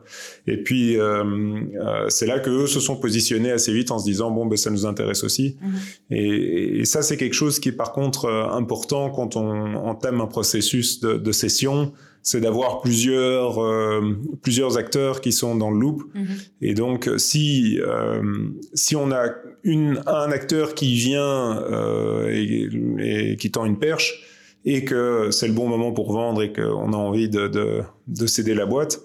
et puis euh, euh, c'est là que eux se sont positionnés assez vite en se disant bon ben ça nous intéresse aussi mhm. et, et, ça c'est quelque chose qui est par contre important quand on entame un processus de, de session c'est d'avoir plusieurs euh, plusieurs acteurs qui sont dans le loop. Mhm. Et donc, si euh, si on a une un acteur qui vient euh, et, qui tend une perche et que c'est le bon moment pour vendre et qu'on a envie de, de, de céder la boîte,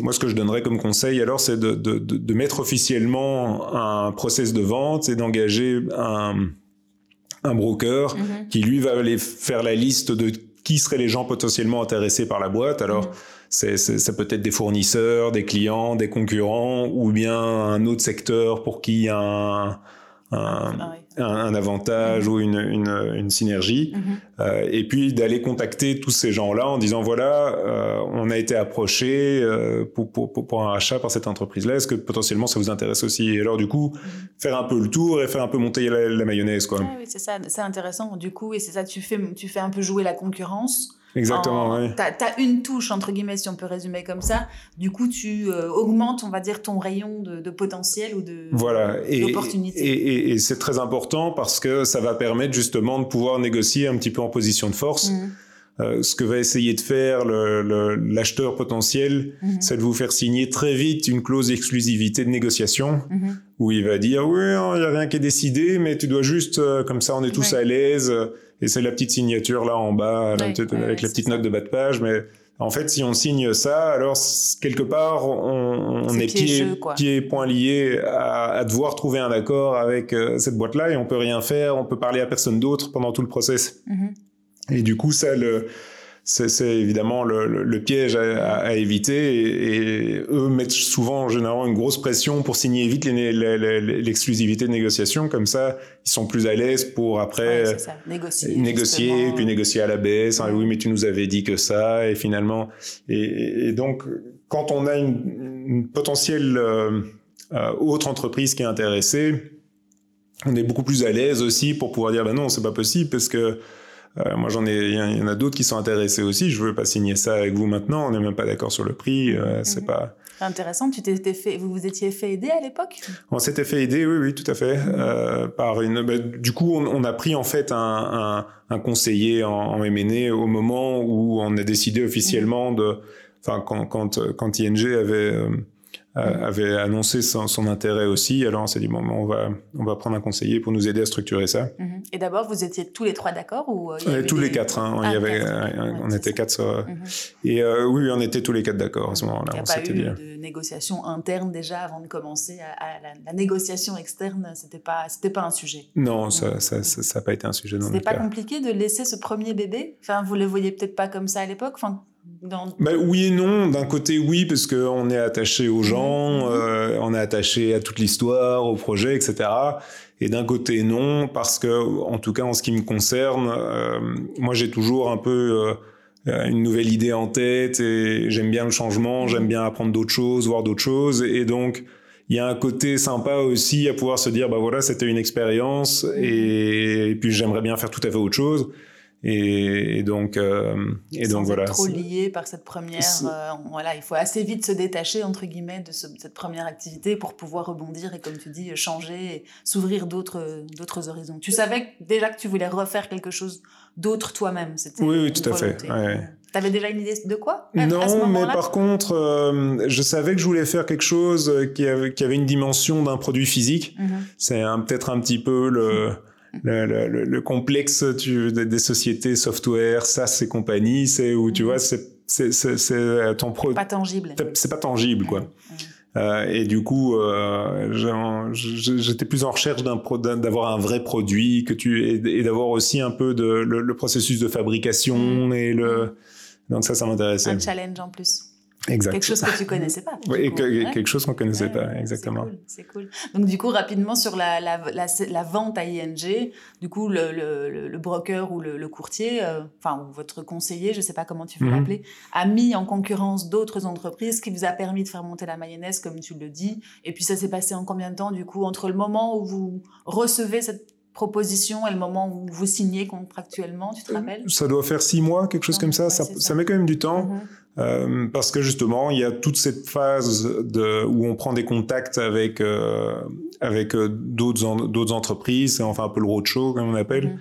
moi, ce que je donnerais comme conseil, alors, c'est de, de, de, mettre officiellement un process de vente et d'engager un, un broker mhm. qui, lui, va aller faire la liste de qui seraient les gens potentiellement intéressés par la boîte. Alors, mm. c'est, ça peut être des fournisseurs, des clients, des concurrents, ou bien un autre secteur pour qui il y a un, un, ah un, avantage mm-hmm. ou une, une, une synergie. Mm-hmm. Euh, et puis d'aller contacter tous ces gens-là en disant voilà, euh, on a été approché euh, pour, pour, pour, un achat par cette entreprise-là. Est-ce que potentiellement ça vous intéresse aussi? Et alors du coup, mm-hmm. faire un peu le tour et faire un peu monter la, mayonnaise. Quoi. oui, c'est ça, c'est intéressant. Du coup, et c'est ça, tu fais, tu fais un peu jouer la concurrence Exactement, oui. Tu as, une touche, entre guillemets, si on peut résumer comme ça. Du coup, tu euh, augmentes, on va dire, ton rayon de, potentiel ou de voilà. et, et, et, c'est très important parce que ça va permettre justement de pouvoir négocier un petit peu en position de force. Mmh. Euh, ce que va essayer de faire l'acheteur le, potentiel, mmh. c'est de vous faire signer très vite une clause d'exclusivité de négociation mmh. Où il va dire oui, il n'y a rien qui est décidé, mais tu dois juste, euh, comme ça on est tous à l'aise et c'est la petite signature là en bas avec la petite note de bas de page mais en fait, si on signe ça, alors quelque part, on, est, pieds pied, point lié à, à, devoir trouver un accord avec euh, cette boîte-là et on peut rien faire, on peut parler à personne d'autre pendant tout le process. Mm-hmm. Et du coup, ça, le, c'est évidemment le, le, piège à, à, éviter et, et, eux mettent souvent généralement une grosse pression pour signer vite l'exclusivité de négociation. Comme ça ils sont plus à l'aise pour après négocier, négocier puis négocier à la baisse. Hein, oui mais tu nous avais dit que ça et finalement et, et donc quand on a une, une potentielle euh, euh, autre entreprise qui est intéressée on est beaucoup plus à l'aise aussi pour pouvoir dire ben non c'est pas possible parce que euh, moi, j'en ai, il y, en a d'autres qui sont intéressés aussi. Je veux pas signer ça avec vous maintenant. On n'est même pas d'accord sur le prix. Euh, c'est mhm. pas. Intéressant. Tu t'étais fait, vous vous étiez fait aider à l'époque? On s'était fait aider, oui, oui, tout à fait. Euh, par une. Bah, du coup, on, on, a pris en fait un, un, un conseiller en, en MNE au moment où on a décidé officiellement mhm. de. Enfin, quand, quand, quand ING avait euh, avait annoncé son, son, intérêt aussi. Alors on s'est dit bon, on va on va prendre un conseiller pour nous aider à structurer ça. Mhm. Et d'abord, vous étiez tous les trois d'accord ou euh, tous les quatre. Hein, il y ah, euh, on était quatre. Mhm. Et oui, on était tous les quatre d'accord à ce moment-là. Il n'y a pas eu de négociation interne déjà avant de commencer à, la, négociation externe. C'était pas c'était pas un sujet. Non, ça ça ça n'a pas été un sujet. C'était pas compliqué de laisser ce premier bébé? Enfin, vous le voyez peut-être pas comme ça à l'époque? Enfin, bah, oui et non. D'un côté, oui, parce qu'on est attaché aux gens, mhm. euh, on est attaché à toute l'histoire, au projet, etc. Et d'un côté, non, parce que, en tout cas, en ce qui me concerne, euh, moi, j'ai toujours un peu euh, une nouvelle idée en tête et j'aime bien le changement, mhm. j'aime bien apprendre d'autres choses, voir d'autres choses. Et donc, il y a un côté sympa aussi à pouvoir se dire, bah voilà, c'était une expérience mhm. et, et puis j'aimerais bien faire tout à fait autre chose. Et, donc, euh, et donc voilà. trop lié par cette première. Euh, voilà, il faut assez vite se détacher entre guillemets de, cette première activité pour pouvoir rebondir et comme tu dis changer, s'ouvrir d'autres d'autres horizons. Tu savais déjà que tu voulais refaire quelque chose d'autre toi-même. Oui, oui, tout à fait. Ouais. Tu avais déjà une idée de quoi Non, mais par contre, euh, je savais que je voulais faire quelque chose qui avait, qui avait une dimension d'un produit physique. Mhm. C'est peut-être un petit peu le le, le, complexe tu, des, sociétés software, SaaS et compagnie, c'est où tu mm. vois, c'est c'est ton produit. Pas tangible. C'est pas tangible, quoi. Mm. Euh, et du coup, euh, j'étais plus en recherche d'un d'avoir un vrai produit que tu et, d'avoir aussi un peu de le, processus de fabrication mm. et le donc ça, ça m'intéressait. Un challenge en plus. Quelque chose que tu connaissais pas. Oui, quelque chose qu'on connaissait pas, exactement. C'est cool, Donc du coup, rapidement sur la, la, la, vente à ING, du coup, le, le, le broker ou le, courtier, euh, enfin, votre conseiller, je sais pas comment tu veux mhm. l'appeler, a mis en concurrence d'autres entreprises, ce qui vous a permis de faire monter la mayonnaise, comme tu le dis. Et puis ça s'est passé en combien de temps, du coup, entre le moment où vous recevez cette proposition et le moment où vous signez contractuellement, tu te euh, rappelles? Ça doit faire six mois, quelque chose comme ça. Ça, ça. met quand même du temps. Mhm. Euh, parce que justement, il y a toute cette phase de, où on prend des contacts avec euh, avec euh, d'autres d'autres entreprises, enfin un peu le roadshow comme on appelle. Mhm.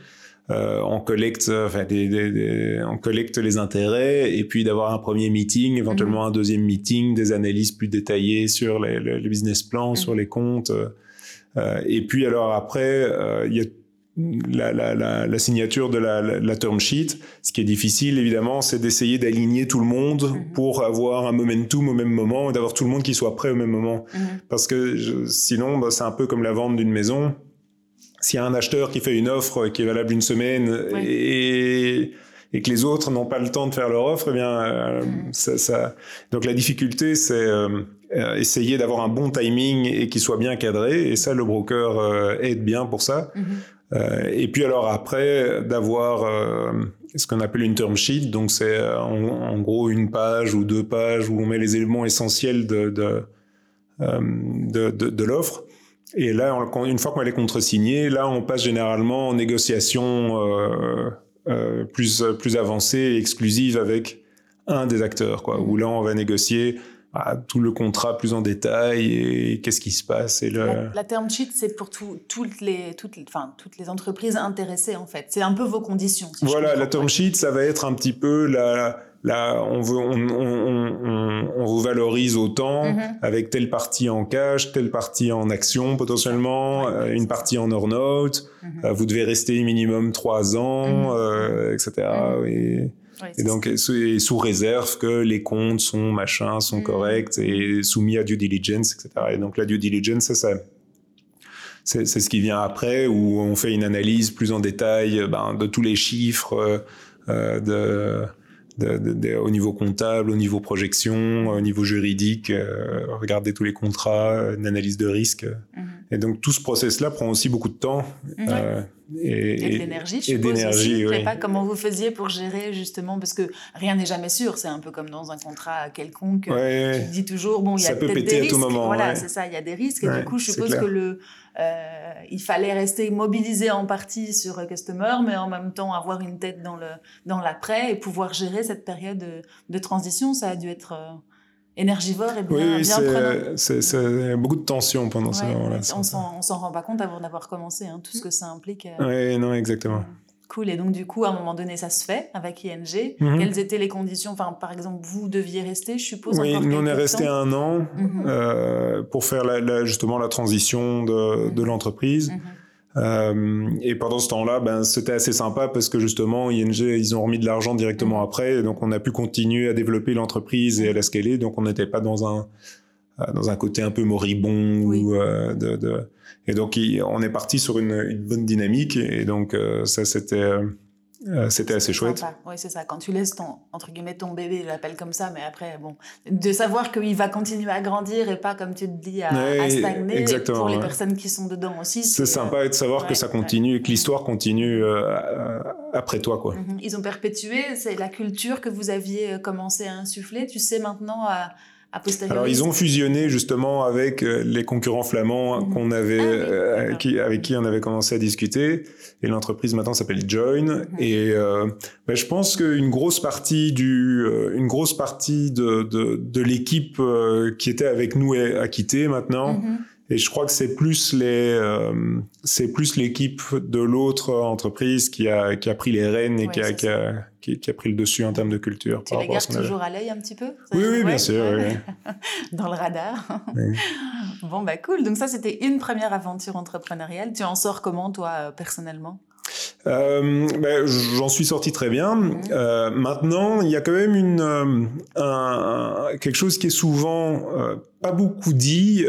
Euh, on collecte, enfin, des, des, des, on collecte les intérêts et puis d'avoir un premier meeting, éventuellement mhm. un deuxième meeting, des analyses plus détaillées sur les, les, business plans, sur les comptes. Euh, et puis alors après, il y a la, la, la, la, signature de la, la, term sheet. Ce qui est difficile, évidemment, c'est d'essayer d'aligner tout le monde mhm. pour avoir un momentum au même moment et d'avoir tout le monde qui soit prêt au même moment. Mhm. Parce que sinon, bah, c'est un peu comme la vente d'une maison. S'il y a un acheteur qui fait une offre qui est valable une semaine et, et que les autres n'ont pas le temps de faire leur offre, eh bien, euh, mhm. ça, ça, donc la difficulté, c'est euh, euh, essayer d'avoir un bon timing et qui soit bien cadré. Et ça, le broker aide bien pour ça. Euh, et puis alors après, d'avoir ce qu'on appelle une term sheet, donc c'est en, gros une page ou deux pages où on met les éléments essentiels de, de, de, de, l'offre. Et là, une fois qu'on est contre-signé, là, on passe généralement en négociation plus, plus avancée et exclusive avec un des acteurs, quoi, où là, on va négocier tout le contrat plus en détail et qu'est-ce qui se passe. Et le... la, term sheet, c'est pour toutes, les, toutes, enfin, toutes les entreprises intéressées, en fait. C'est un peu vos conditions. voilà, la term sheet, ça va être un petit peu la... la on, veut, on, on, on, vous valorise autant mm-hmm. avec telle partie en cash, telle partie en action potentiellement, euh, une partie en earn-out. Mm-hmm. Euh, vous devez rester minimum trois ans, mm-hmm. euh, etc. Et, et donc, sous réserve que les comptes sont machin, sont mm. corrects et soumis à due diligence, etc. Et donc, la due diligence, ça, c'est ce qui vient après, où on fait une analyse plus en détail ben, de tous les chiffres, euh, de de, au niveau comptable, au niveau projection, au niveau juridique, euh, regarder tous les contrats, une analyse de risque. Mhm. Et donc tout ce process-là prend aussi beaucoup de temps. Euh, et, et, de l'énergie, je suppose aussi. Je ne sais pas comment vous faisiez pour gérer justement, parce que rien n'est jamais sûr. C'est un peu comme dans un contrat quelconque. Ouais, tu dis toujours, bon, il y a peut-être des risques. Moment, voilà, c'est ça, il y a des risques. Et du coup, je suppose que le euh, il fallait rester mobilisé en partie sur Customer, mais en même temps avoir une tête dans le dans l'après et pouvoir gérer cette période de, transition. Ça a dû être euh, énergivore et bien, oui, c'est beaucoup de tension pendant ce moment-là. On s'en rend pas compte avant d'avoir commencé, hein, tout ce que ça implique. Euh, oui, non, exactement. Cool. Et donc, du coup, à un moment donné, ça se fait avec ING. Mhm. Quelles étaient les conditions? Enfin, par exemple, vous deviez rester, je suppose. Oui, nous, on est resté un an mhm. euh, pour faire la, justement la transition de, de l'entreprise. Euh, et pendant ce temps-là, ben, c'était assez sympa parce que justement, ING, ils ont remis de l'argent directement après. donc, on a pu continuer à développer l'entreprise et à la scaler. Donc, on n'était pas dans un, euh, dans un côté un peu moribond ou euh, de, de, et donc on est parti sur une, une bonne dynamique et donc ça c'était c'était assez chouette. Oui, c'est ça. Quand tu laisses ton, entre guillemets, ton bébé, je l'appelle comme ça, mais après, bon, de savoir qu'il va continuer à grandir et pas, comme tu te dis, à, à stagner. Exactement, pour les personnes qui sont dedans aussi. C'est sympa de savoir que ça continue, que l'histoire continue après toi, quoi. Mhm. Ils ont perpétué, c'est la culture que vous aviez commencé à insuffler. Tu sais maintenant à alors ils ont fusionné justement avec euh, les concurrents flamands mhm. qu'on avait, ah euh, qui, avec qui on avait commencé à discuter. Et l'entreprise maintenant s'appelle Join. Mhm. Et euh, ben, je pense qu'une grosse partie du, une grosse partie de, de, de l'équipe qui était avec nous a quitté maintenant. Mhm. Et je crois que c'est plus les, euh, c'est plus l'équipe de l'autre entreprise qui a, qui a pris les rênes et qui, a, qui, a, qui, a, pris le dessus en termes de culture. Tu les gardes toujours à l'œil un petit peu Oui, oui, bien sûr. Dans le radar. bon, bah cool. Donc ça, c'était une première aventure entrepreneuriale. Tu en sors comment, toi, euh, personnellement? Euh, ben, J'en suis sorti très bien. Mhm. Euh, maintenant, il y a quand même une, euh, un, quelque chose qui est souvent pas beaucoup dit,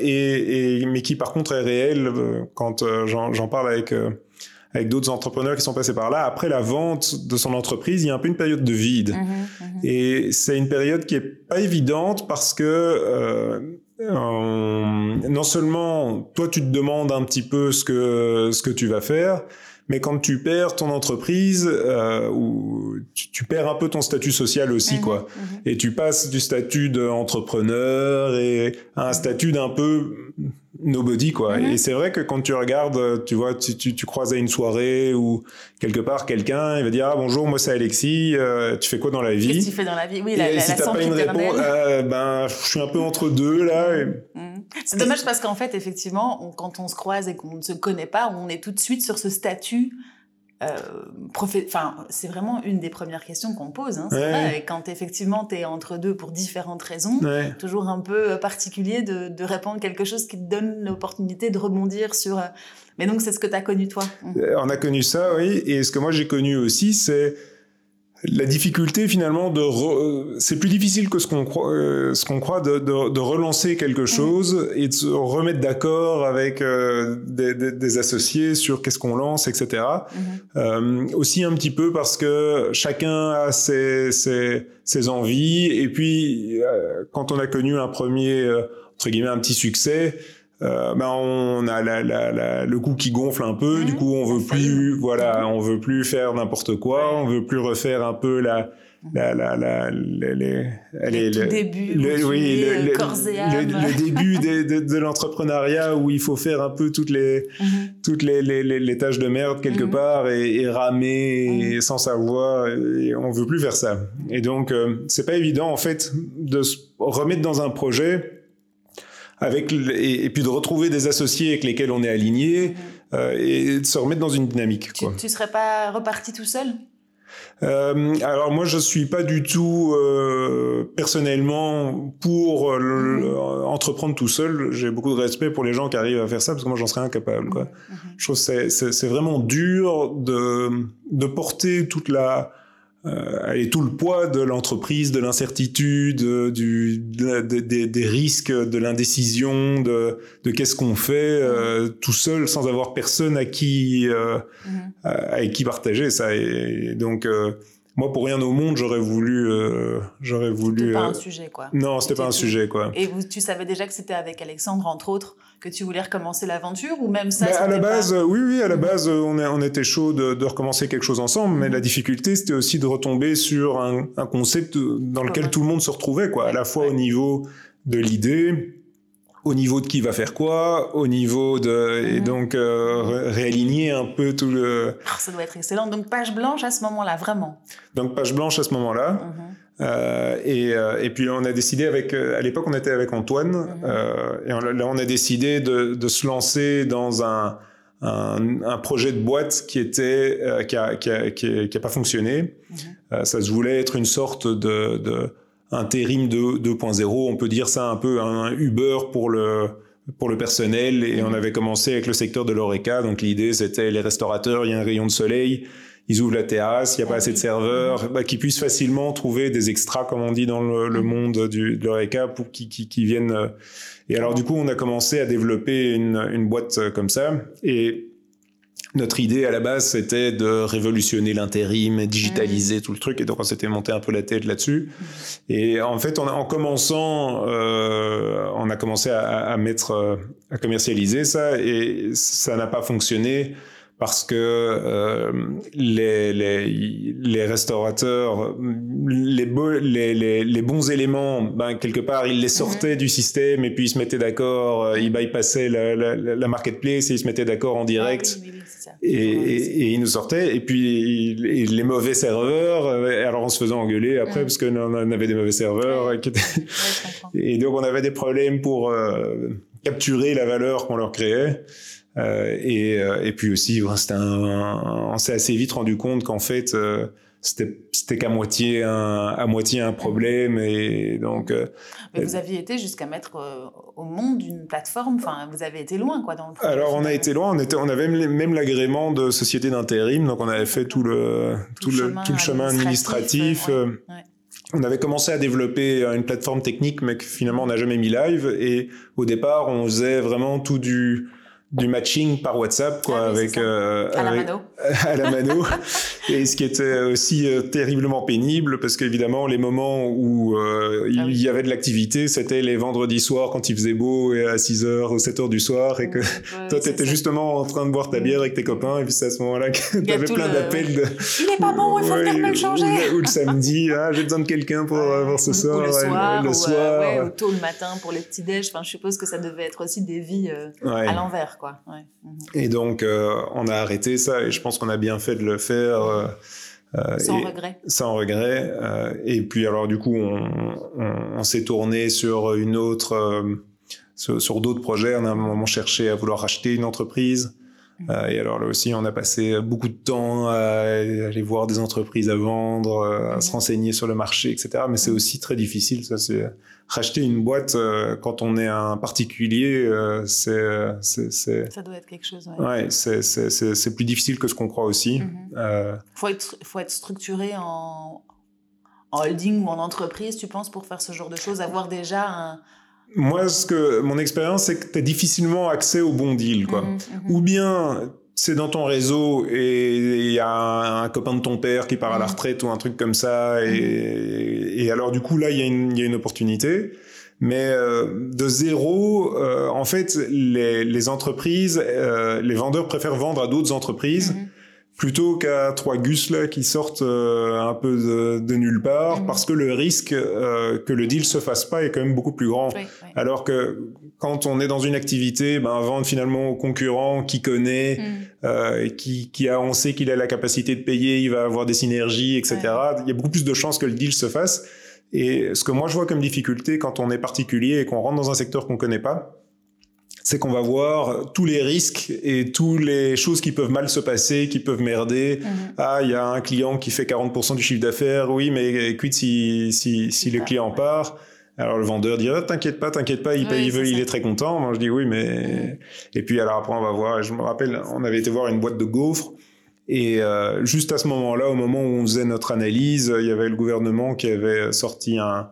et, et, mais qui par contre est réel quand j'en parle avec avec d'autres entrepreneurs qui sont passés par là. Après la vente de son entreprise, il y a un peu une période de vide. Mhm, mhm. Et c'est une période qui est pas évidente parce que euh, non seulement toi tu te demandes un petit peu ce que ce que tu vas faire, mais quand tu perds ton entreprise, euh, ou tu, tu, perds un peu ton statut social aussi, mhm, quoi. Et tu passes du statut d'entrepreneur et à un statut d'un peu nobody quoi. Mhm. Et c'est vrai que quand tu regardes, tu vois, tu, tu, tu, croises à une soirée ou quelque part quelqu'un, il va dire ah bonjour, moi c'est Alexis, euh, tu fais quoi dans la vie? Qu'est-ce que tu fais dans la vie? Oui, la, et si t'as pas une réponse, euh, ben je suis un peu entre deux là. Mhm. C'est dommage parce qu'en fait effectivement, quand on se croise et qu'on ne se connaît pas, on est tout de suite sur ce statut euh, enfin, c'est vraiment une des premières questions qu'on pose. Hein, vrai. quand effectivement tu es entre deux pour différentes raisons, toujours un peu euh, particulier de, de, répondre quelque chose qui te donne l'opportunité de rebondir sur. Euh, mais donc c'est ce que tu as connu toi? On a connu ça, oui. Et ce que moi j'ai connu aussi, c'est la difficulté finalement de c'est plus difficile que ce qu'on croit euh, ce qu'on croit de, de, de, relancer quelque mm. chose et de se remettre d'accord avec euh, des, des, des, associés sur qu'est-ce qu'on lance etc mm-hmm. euh, aussi un petit peu parce que chacun a ses, ses, ses envies et puis euh, quand on a connu un premier entre guillemets un petit succès euh, ben on a la, la, la, le coup qui gonfle un peu, du mmh. coup on veut plus, voilà, on veut plus faire n'importe quoi, on veut plus refaire un peu la, la, la, la, les, les, les, le, début, le, oui, le, le, début de, de, de l'entrepreneuriat où il faut faire un peu toutes les, mmh. toutes les, les, les, tâches de merde quelque mmh. part et, et ramer sans savoir. Et on veut plus faire ça. Et donc, euh, c'est pas évident en fait de se remettre dans un projet avec et, puis de retrouver des associés avec lesquels on est aligné mhm. euh, et de se remettre dans une dynamique. Tu, tu serais pas reparti tout seul? Euh, alors moi je suis pas du tout euh, personnellement pour mhm. entreprendre tout seul. J'ai beaucoup de respect pour les gens qui arrivent à faire ça parce que moi j'en serais incapable. Quoi. Mhm. Je trouve que c'est vraiment dur de, de porter toute la euh, et tout le poids de l'entreprise, de l'incertitude, du, des risques, de l'indécision, de, de qu'est-ce qu'on fait euh, tout seul sans avoir personne à qui, euh, mm-hmm. à, qui partager ça. Et, donc, euh, moi, pour rien au monde, j'aurais voulu, euh, j'aurais voulu. C'était pas un sujet, quoi. Non, c'était pas un sujet, quoi. Et vous, tu savais déjà que c'était avec Alexandre, entre autres, que tu voulais recommencer l'aventure ou même ça bah, À la base, oui, oui, à la base, on, on était chaud de, de, recommencer quelque chose ensemble, mais la difficulté, c'était aussi de retomber sur un, un concept dans lequel tout le monde se retrouvait, quoi, à la fois au niveau de l'idée, au niveau de qui va faire quoi, au niveau de et mhm. donc euh, réaligner un peu tout le. Oh, ça doit être excellent. Donc page blanche à ce moment-là, vraiment. Donc page blanche à ce moment-là. Mhm. Euh, et, euh, et puis on a décidé avec, euh, à l'époque on était avec Antoine, mhm. euh, et on, là on a décidé de, de se lancer dans un, un, un, projet de boîte qui était euh, qui a qui a, qui a, qui a pas fonctionné. ça se voulait être une sorte de, de intérim 2.0, on peut dire ça un peu un Uber pour le pour le personnel. Et on avait commencé avec le secteur de l'oreca. Donc l'idée c'était les restaurateurs, il y a un rayon de soleil, ils ouvrent la terrasse, il n'y a pas assez de serveurs, bah, qui puissent facilement trouver des extras, comme on dit dans le, le monde du, de l'oreca, pour qui, qui, qui viennent. Euh. Et alors du coup, on a commencé à développer une, une boîte euh, comme ça. Et notre idée à la base, c'était de révolutionner l'intérim, digitaliser tout le truc, et donc on s'était monté un peu la tête là-dessus. Et en fait, on a, en commençant, euh, on a commencé à, à, mettre, euh, à commercialiser ça, et ça n'a pas fonctionné parce que euh, les, les, les, restaurateurs, les, les, les, les, bons éléments, ben, quelque part, ils les sortaient mhm. du système et puis ils se mettaient d'accord, euh, ils bypassaient la, la, la, marketplace et ils se mettaient d'accord en ah direct. et, et, ils nous sortaient. Et puis les mauvais serveurs, euh, alors on se faisait engueuler après parce que on avait des mauvais serveurs. et donc on avait des problèmes pour capturer la valeur qu'on leur créait. Euh, et, euh, et, puis aussi, un, on s'est assez vite rendu compte qu'en fait, euh, c'était qu'à moitié un à moitié un problème et donc mais vous aviez été jusqu'à mettre au monde une plateforme enfin vous avez été loin quoi dans le alors on a été loin on était on avait même l'agrément de société d'intérim donc on avait fait tout le tout, le, tout le chemin administratif, On avait commencé à développer une plateforme technique, mais que finalement on n'a jamais mis live. Et au départ, on faisait vraiment tout du du matching par WhatsApp quoi ah avec euh, à, la mano. à la mano. Et ce qui était aussi euh, terriblement pénible parce qu'évidemment les moments où euh, ah il y avait de l'activité c'était les vendredis soirs quand il faisait beau et à 6h ou 7h du soir et que toi tu étais justement en train de boire ta bière avec tes copains et puis c'est à ce moment-là que tu avais plein d'appels de il est pas bon il faut venir me le changer. ou, le samedi ah j'ai besoin de quelqu'un pour voir ce soir ou le soir, le soir. ou, tôt le matin pour les petits déj. Enfin je suppose que ça devait être aussi des vies à l'envers Mhm. Et donc, euh, on a arrêté ça et je pense qu'on a bien fait de le faire. Euh, euh, sans regret. Sans regret. et puis, alors, du coup, on, s'est tourné sur une autre, sur, d'autres projets. On a un moment cherché à vouloir racheter une entreprise. Mhm. et alors là aussi, on a passé beaucoup de temps à aller voir des entreprises à vendre, à se mhm. renseigner sur le marché, etc. Mais c'est aussi très difficile. Ça, c'est racheter une boîte euh, quand on est un particulier, euh, c'est, Ça doit être quelque chose. Ouais, ouais c'est plus difficile que ce qu'on croit aussi. Il euh, faut, être, faut être structuré en, en, holding ou en entreprise, tu penses, pour faire ce genre de choses, avoir déjà un. Moi, ce que, mon expérience, c'est que tu as difficilement accès au bon deal. Quoi. Mhm, mhm. Ou bien c'est dans ton réseau et il y a un, copain de ton père qui part à la mm. retraite ou un truc comme ça et, et alors du coup là il y, a une, y a une opportunité mais euh, de zéro euh, en fait les, les entreprises euh, les vendeurs préfèrent vendre à d'autres entreprises plutôt qu'à trois gus là qui sortent euh, un peu de, de nulle part mhm. parce que le risque euh, que le deal se fasse pas est quand même beaucoup plus grand alors que quand on est dans une activité ben vendre finalement au concurrent qui connaît mhm. euh, qui qui a on sait qu'il a la capacité de payer il va avoir des synergies etc il y a beaucoup plus de chances que le deal se fasse et ce que moi je vois comme difficulté quand on est particulier et qu'on rentre dans un secteur qu'on connaît pas c'est qu'on va voir tous les risques et toutes les choses qui peuvent mal se passer, qui peuvent merder. Mhm. Ah, il y a un client qui fait 40% du chiffre d'affaires, oui, mais écoute, si, si, si le client part, alors le vendeur dit ah, t'inquiète pas, t'inquiète pas, il, il, veut, il est très content. Moi je dis oui, mais et puis alors après on va voir. Je me rappelle, on avait été voir une boîte de gaufres et euh, juste à ce moment-là, au moment où on faisait notre analyse, il y avait le gouvernement qui avait sorti un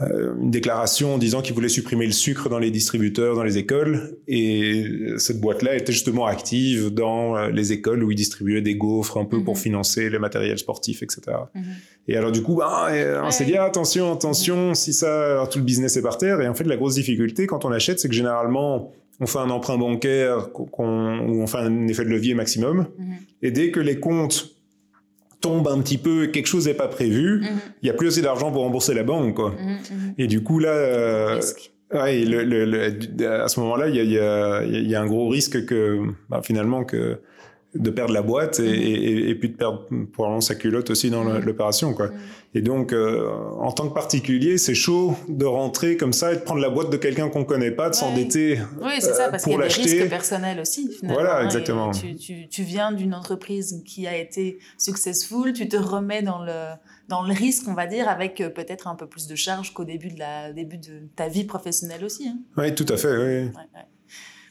une déclaration en disant qu'il voulait supprimer le sucre dans les distributeurs, dans les écoles. Et cette boîte-là était justement active dans euh, les écoles où ils distribuaient des gaufres un peu pour mhm. financer les matériels sportifs, etc. Mhm. Et alors du coup, bah, on s'est dit attention, attention, si ça, tout le business est par terre. Et en fait, la grosse difficulté quand on achète, c'est que généralement, on fait un emprunt bancaire où on fait un effet de levier maximum. Mhm. Et dès que les comptes tombe un petit peu, quelque chose n'est pas prévu, mhm. il y a plus assez d'argent pour rembourser la banque, quoi. Mhm, mhm. Et du coup là, euh, ouais, le, à ce moment-là, il y a, y, a, y a, un gros risque que bah, finalement que de perdre la boîte et, et, puis de perdre probablement sa culotte aussi dans l'opération, quoi. Et donc, euh, en tant que particulier, c'est chaud de rentrer comme ça et de prendre la boîte de quelqu'un qu'on connaît pas, de s'endetter Oui, c'est ça, parce qu'il y a des risques personnels aussi, finalement. Voilà, exactement. Tu, tu, tu, viens d'une entreprise qui a été successful, tu te remets dans le, dans le risque, on va dire, avec euh, peut-être un peu plus de charge qu'au début de, la, début de ta vie professionnelle aussi. Hein. Oui, tout à fait, oui.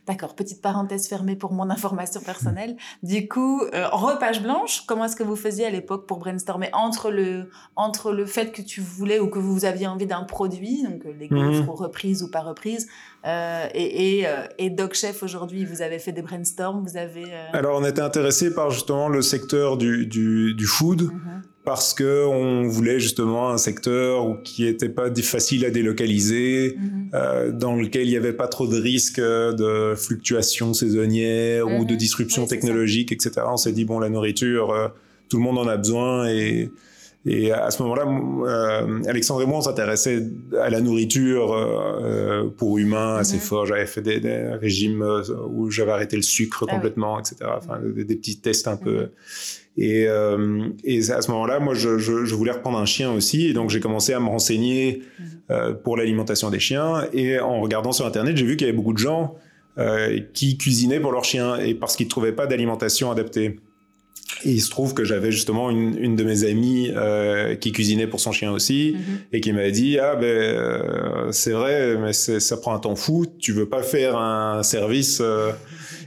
D'accord, petite parenthèse fermée pour mon information personnelle. Du coup, euh, repage blanche, comment est-ce que vous faisiez à l'époque pour brainstormer entre le, entre le fait que tu voulais ou que vous aviez envie d'un produit, donc euh, les mhm. reprises ou pas reprises, euh, et, et, et Doc Chef aujourd'hui, vous avez fait des brainstorms, vous avez... Alors on était intéressé par justement le secteur du, du, du food. Mhm. Parce que on voulait justement un secteur qui n'était pas facile à délocaliser, mhm. euh, dans lequel il n'y avait pas trop de risques de fluctuations saisonnières ou de mhm. disruptions technologiques, etc. On s'est dit bon, la nourriture, euh, tout le monde en a besoin et et à ce moment-là, euh, Alexandre et moi, on s'intéressait à la nourriture euh, pour humains assez mhm. fort. J'avais fait des, régimes où j'avais arrêté le sucre ah complètement, etc. Enfin, des, petits tests un peu. Et, euh, et à ce moment-là, moi, je, je, je, voulais reprendre un chien aussi. Et donc, j'ai commencé à me renseigner mhm. euh, pour l'alimentation des chiens. Et en regardant sur Internet, j'ai vu qu'il y avait beaucoup de gens euh, qui cuisinaient pour leurs chiens et parce qu'ils ne trouvaient pas d'alimentation adaptée. Et il se trouve que j'avais justement une, une, de mes amies euh, qui cuisinait pour son chien aussi mhm. et qui m'a dit ah ben euh, c'est vrai mais ça prend un temps fou tu veux pas faire un service euh,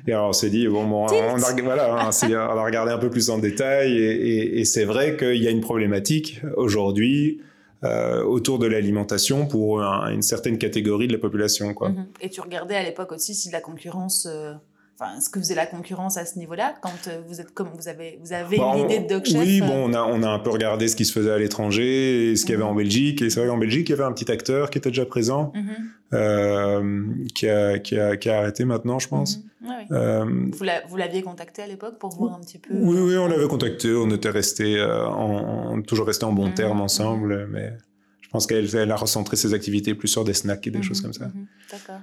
et alors on s'est dit, bon, bon on, a, voilà, on, a regardé un peu plus en détail et, et, et c'est vrai qu'il y a une problématique aujourd'hui euh, autour de l'alimentation pour une certaine catégorie de la population. Quoi. Mhm. Et tu regardais à l'époque aussi si la concurrence... Euh, Enfin, ce que faisait la concurrence à ce niveau-là quand euh, vous êtes comme vous avez vous avez bah, une idée de Doc Chef Oui, bon, on a on a un peu regardé ce qui se faisait à l'étranger et ce qu'il y avait en mhm. Belgique et c'est vrai qu'en Belgique il y avait un petit acteur qui était déjà présent, mhm. euh, qui, a, qui, a, qui a arrêté maintenant, je pense. Mhm. oui. euh, vous l'aviez contacté à l'époque pour voir un petit peu. Oui, oui, on l'avait contacté. On était resté euh, en, toujours resté en bons termes ensemble, mais je pense qu'elle elle a recentré ses activités plus sur des snacks et des choses comme ça. D'accord.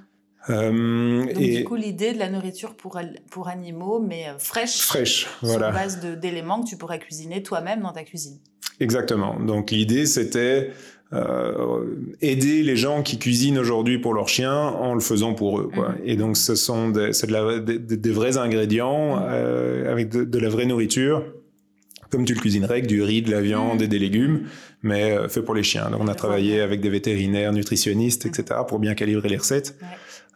Euh, Donc, et du coup, l'idée de la nourriture pour, pour animaux, mais euh, fraîche, fraîche voilà. sur base d'éléments que tu pourrais cuisiner toi-même dans ta cuisine. Exactement. Donc, l'idée, c'était euh, aider les gens qui cuisinent aujourd'hui pour leurs chiens en le faisant pour eux. Quoi. Mhm. Et donc, ce sont des, de la, des, des, vrais ingrédients mhm. euh, avec de, de, la vraie nourriture, comme tu le cuisinerais avec du riz, de la viande mhm. et des légumes, mais euh, fait pour les chiens. Donc, on a travaillé avec des vétérinaires, nutritionnistes, etc., pour bien calibrer les recettes. Ouais.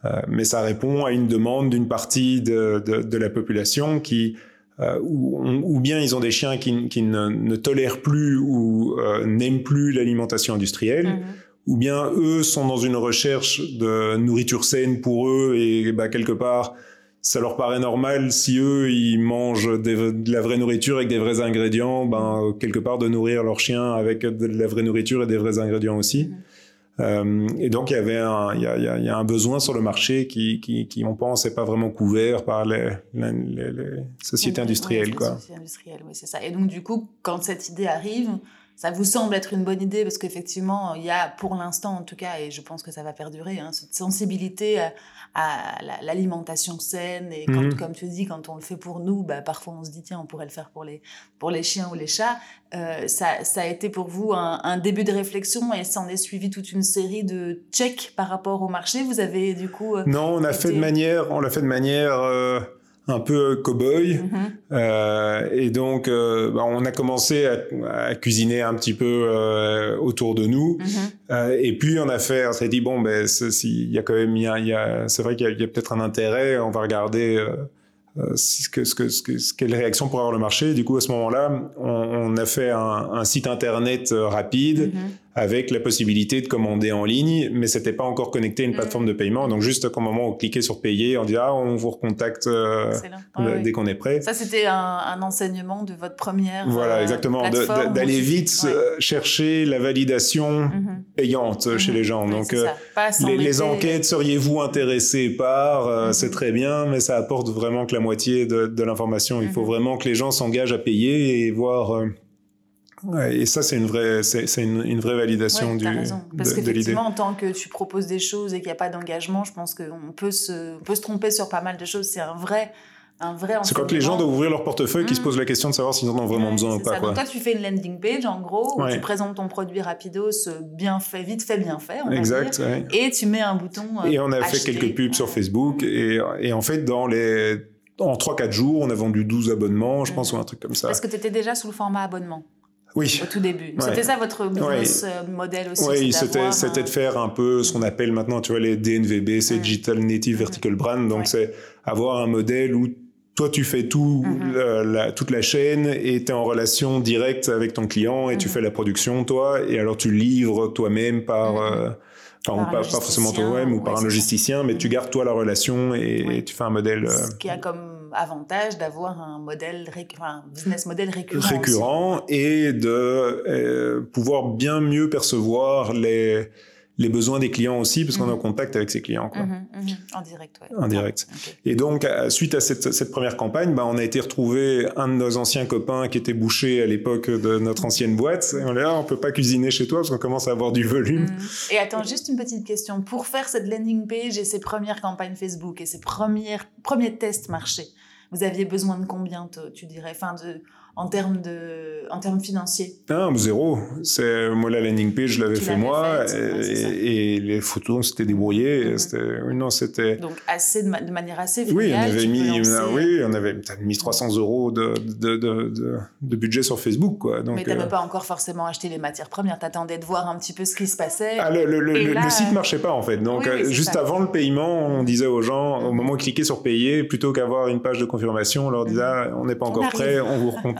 Euh, mais ça répond à une demande d'une partie de, de, de, la population qui euh, ou, ou, bien ils ont des chiens qui, qui ne, ne, tolèrent plus ou euh, n'aiment plus l'alimentation industrielle, mhm. ou bien eux sont dans une recherche de nourriture saine pour eux et bah, quelque part ça leur paraît normal si eux ils mangent des, de la vraie nourriture avec des vrais ingrédients, ben quelque part de nourrir leur chien avec de la vraie nourriture et des vrais ingrédients aussi. Mhm. Euh, et donc il y avait un, il y a, il y a un besoin sur le marché qui, qui, qui on pense, n'est pas vraiment couvert par les, les, les, sociétés industrielles, quoi. Sociétés industrielles, oui, c'est ça. Et donc du coup, quand cette idée arrive, ça vous semble être une bonne idée parce qu'effectivement, il y a pour l'instant en tout cas, et je pense que ça va perdurer, hein, cette sensibilité à, à l'alimentation saine. Et quand, mhm. comme tu dis, quand on le fait pour nous, bah, parfois on se dit, tiens, on pourrait le faire pour les, pour les chiens ou les chats. Euh, ça, ça a été pour vous un, un début de réflexion et s'en est suivi toute une série de checks par rapport au marché. Vous avez du coup... Euh, non, on a fait de manière... On l'a fait de manière... Euh un peu cow-boy. Mm-hmm. euh, et donc, euh, bah, on a commencé à, à, cuisiner un petit peu euh, autour de nous. Mm-hmm. Et puis, on a fait, on s'est dit, bon, ben, il y a quand même, c'est vrai qu'il y a, a peut-être un intérêt, on va regarder ce que, ce que, ce que, quelle réaction pourrait avoir le marché. Du coup, à ce moment-là, on, on, a fait un, un site internet rapide mm-hmm. Avec la possibilité de commander en ligne, mais c'était pas encore connecté à une mm-hmm. plateforme de paiement. Donc, juste au moment où on cliquait sur payer, on dit ah, on vous recontacte euh, dès qu'on est prêt. Ça, c'était un, un, enseignement de votre première. Voilà, exactement, d'aller vite ouais. chercher la validation mm-hmm. payante chez les gens. Donc, les, les, enquêtes, seriez-vous intéressé par C'est très bien, mais ça apporte vraiment que la moitié de, de l'information. Il faut vraiment que les gens s'engagent à payer et voir. Euh, et ça, c'est une vraie, c'est une, une, vraie validation ouais, du, raison. Parce qu'effectivement, en tant que tu proposes des choses et qu'il n'y a pas d'engagement, je pense qu'on peut se, on peut se tromper sur pas mal de choses. C'est un vrai, un vrai C'est quand les gens doivent ouvrir leur portefeuille mmh. qui se posent la question de savoir s'ils en ont vraiment ouais, besoin ou pas. Ça. Quoi. Donc toi, tu fais une landing page, en gros, où ouais. tu présentes ton produit rapidos, bien fait, vite fait, bien fait. On exact. Et tu mets un bouton. Euh, et on a acheter. fait quelques pubs sur Facebook. Et, et en fait, dans les en 3-4 jours, on a vendu 12 abonnements, je pense, mmh. ou un truc comme ça. Est-ce que tu étais déjà sous le format abonnement oui. Au tout début. Ouais. C'était ça votre business ouais. Euh, modèle aussi Oui, c'était c'était de faire un peu ce qu'on appelle maintenant, tu vois, les DNVB, c'est mmh. Digital Native Vertical Brand. Donc, c'est avoir un modèle où toi, tu fais tout, mmh. la, la, toute la chaîne et tu es en relation directe avec ton client et tu fais la production, toi, et alors tu livres toi-même par. Euh, Enfin, pas, pas, forcément toi-même ou par un logisticien, mais tu gardes toi la relation et, et tu fais un modèle. Ce qui a comme avantage d'avoir un modèle, un business model récurrent. Récurrent et de euh, pouvoir bien mieux percevoir les les besoins des clients aussi, parce qu'on est en mhm. contact avec ses clients. Quoi. Mhm, mhm. En direct, En direct. Et donc, suite à cette, cette première campagne, bah, on a été retrouver un de nos anciens copains qui était bouché à l'époque de notre ancienne boîte. Et on est là, on peut pas cuisiner chez toi parce qu'on commence à avoir du volume. Et attends, juste une petite question. Pour faire cette landing page et ces premières campagnes Facebook et ces premières, premiers tests marché, vous aviez besoin de combien, tu dirais, de en termes de en termes financiers Non, zéro. C'est moi la landing page, je l'avais fait moi et, les photos c'était débrouillé. Mhm. C'était non, c'était donc assez de, manière assez Oui, on avait mis oui, on avait mis 300 euros de, de, de, de, budget sur Facebook quoi. Donc, Mais tu n'avais euh, pas encore forcément acheté les matières premières. Tu attendais de voir un petit peu ce qui se passait. Ah, le, le, le, site marchait pas en fait. Donc euh, juste avant le paiement, on disait aux gens au moment où ils cliquaient sur payer, plutôt qu'avoir une page de confirmation, on leur disait mhm. ah, on n'est pas encore prêt, on vous recontacte.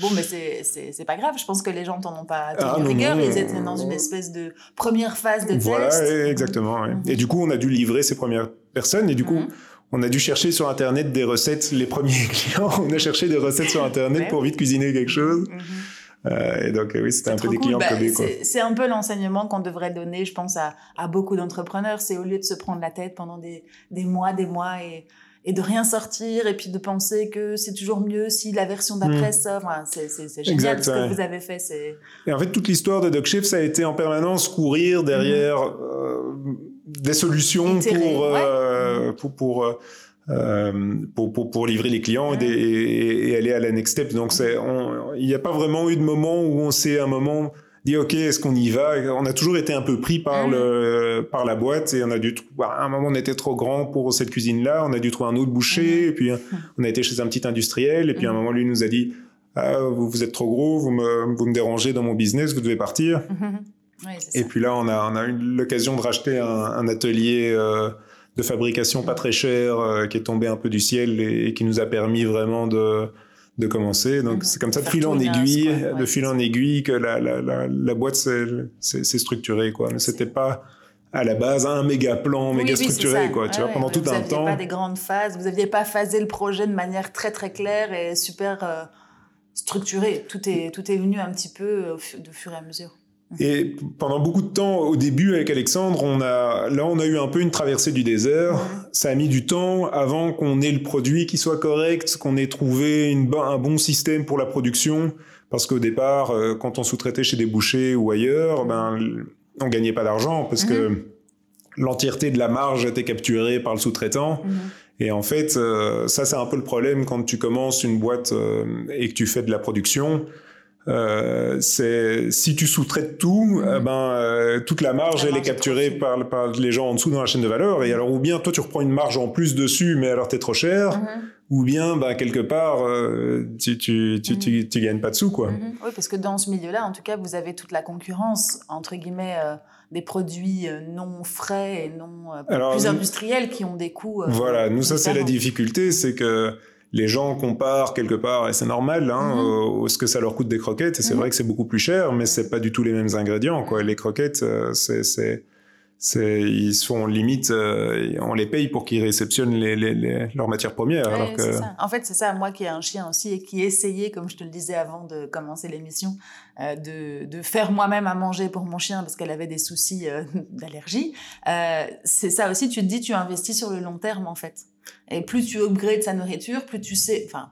bon, mais c'est pas grave. Je pense que les gens t'en ont pas tenu ah, rigueur. Ils étaient dans une espèce de première phase de test. Voilà, exactement. Et du coup, on a dû livrer ces premières personnes. Et du coup, mhm. on a dû chercher sur Internet des recettes. Les premiers clients, on a cherché des recettes sur Internet pour vite cuisiner quelque chose. Mhm. Euh, et donc, oui, c'était un peu des clients bah, C'est un peu l'enseignement qu'on devrait donner, je pense, à, à beaucoup d'entrepreneurs. C'est au lieu de se prendre la tête pendant des, des mois, des mois et et de rien sortir et puis de penser que c'est toujours mieux si la version d'après hmm. sort. Enfin, c'est génial ce que vous avez fait. Et en fait, toute l'histoire de DocShift, ça a été en permanence courir derrière hmm. euh, des solutions euh, pour, pour, euh, pour, pour, pour, livrer les clients et, et, aller à la next step. Donc, il n'y a pas vraiment eu de moment où on sait un moment dit ok est-ce qu'on y va? On a toujours été un peu pris par mm. le par la boîte et on a dû bah, à un moment on était trop grand pour cette cuisine là on a dû trouver un autre boucher mm. et puis on a été chez un petit industriel et puis à un mm. moment lui nous a dit ah, vous, vous êtes trop gros vous me vous me dérangez dans mon business vous devez partir et puis là on a on a eu l'occasion de racheter un, atelier euh, de fabrication pas très cher euh, qui est tombé un peu du ciel et qui nous a permis vraiment de de commencer. Donc, c'est comme ça, de fil en aiguille, de fil en aiguille, que la, la, la, la boîte s'est structurée, quoi. Mais c'était pas à la base un méga plan, méga structuré, quoi. Tu vois, pendant tout un temps. Vous n'aviez pas des grandes phases, vous n'aviez pas phasé le projet de manière très très claire et super euh, structurée. Tout est, tout est venu un petit peu de fur et à mesure. Et pendant beaucoup de temps, au début avec Alexandre, on a, là, on a eu un peu une traversée du désert. Ça a mis du temps avant qu'on ait le produit qui soit correct, qu'on ait trouvé une, un bon système pour la production. Parce qu'au départ, euh, quand on sous-traitait chez des bouchers ou ailleurs, ben, on gagnait pas d'argent parce que mhm. l'entièreté de la marge était capturée par le sous-traitant. Mhm. Et en fait, euh, ça, c'est un peu le problème quand tu commences une boîte euh, et que tu fais de la production euh, c'est si tu sous-traites tout, mhm. eh ben euh, toute la marge elle est capturée par, par, les gens en dessous dans la chaîne de valeur. Et alors ou bien toi tu reprends une marge en plus dessus, mais alors t'es trop cher. Mhm. Ou bien, bah, quelque part, euh, tu, tu, tu, tu, tu, gagnes pas de sous, quoi. Mhm. Oui, parce que dans ce milieu-là, en tout cas, vous avez toute la concurrence, entre guillemets, des produits non frais et non plus industriels qui ont des coûts. voilà, nous, ça, c'est la difficulté, c'est que les gens comparent quelque part, et c'est normal, hein, mhm. ce que ça leur coûte des croquettes. Et c'est mhm. vrai que c'est beaucoup plus cher, mais c'est pas du tout les mêmes ingrédients. Quoi. Les croquettes, euh, c'est, ils sont limite, euh, on les paye pour qu'ils réceptionnent les, les, leurs matières premières. alors que... ça. En fait, c'est ça. Moi qui ai un chien aussi et qui essayait, comme je te le disais avant de commencer l'émission, euh, de, de, faire moi-même à manger pour mon chien parce qu'elle avait des soucis d'allergie. c'est ça aussi. Tu te dis, tu investis sur le long terme en fait. Et plus tu upgrades sa nourriture, plus tu sais, enfin,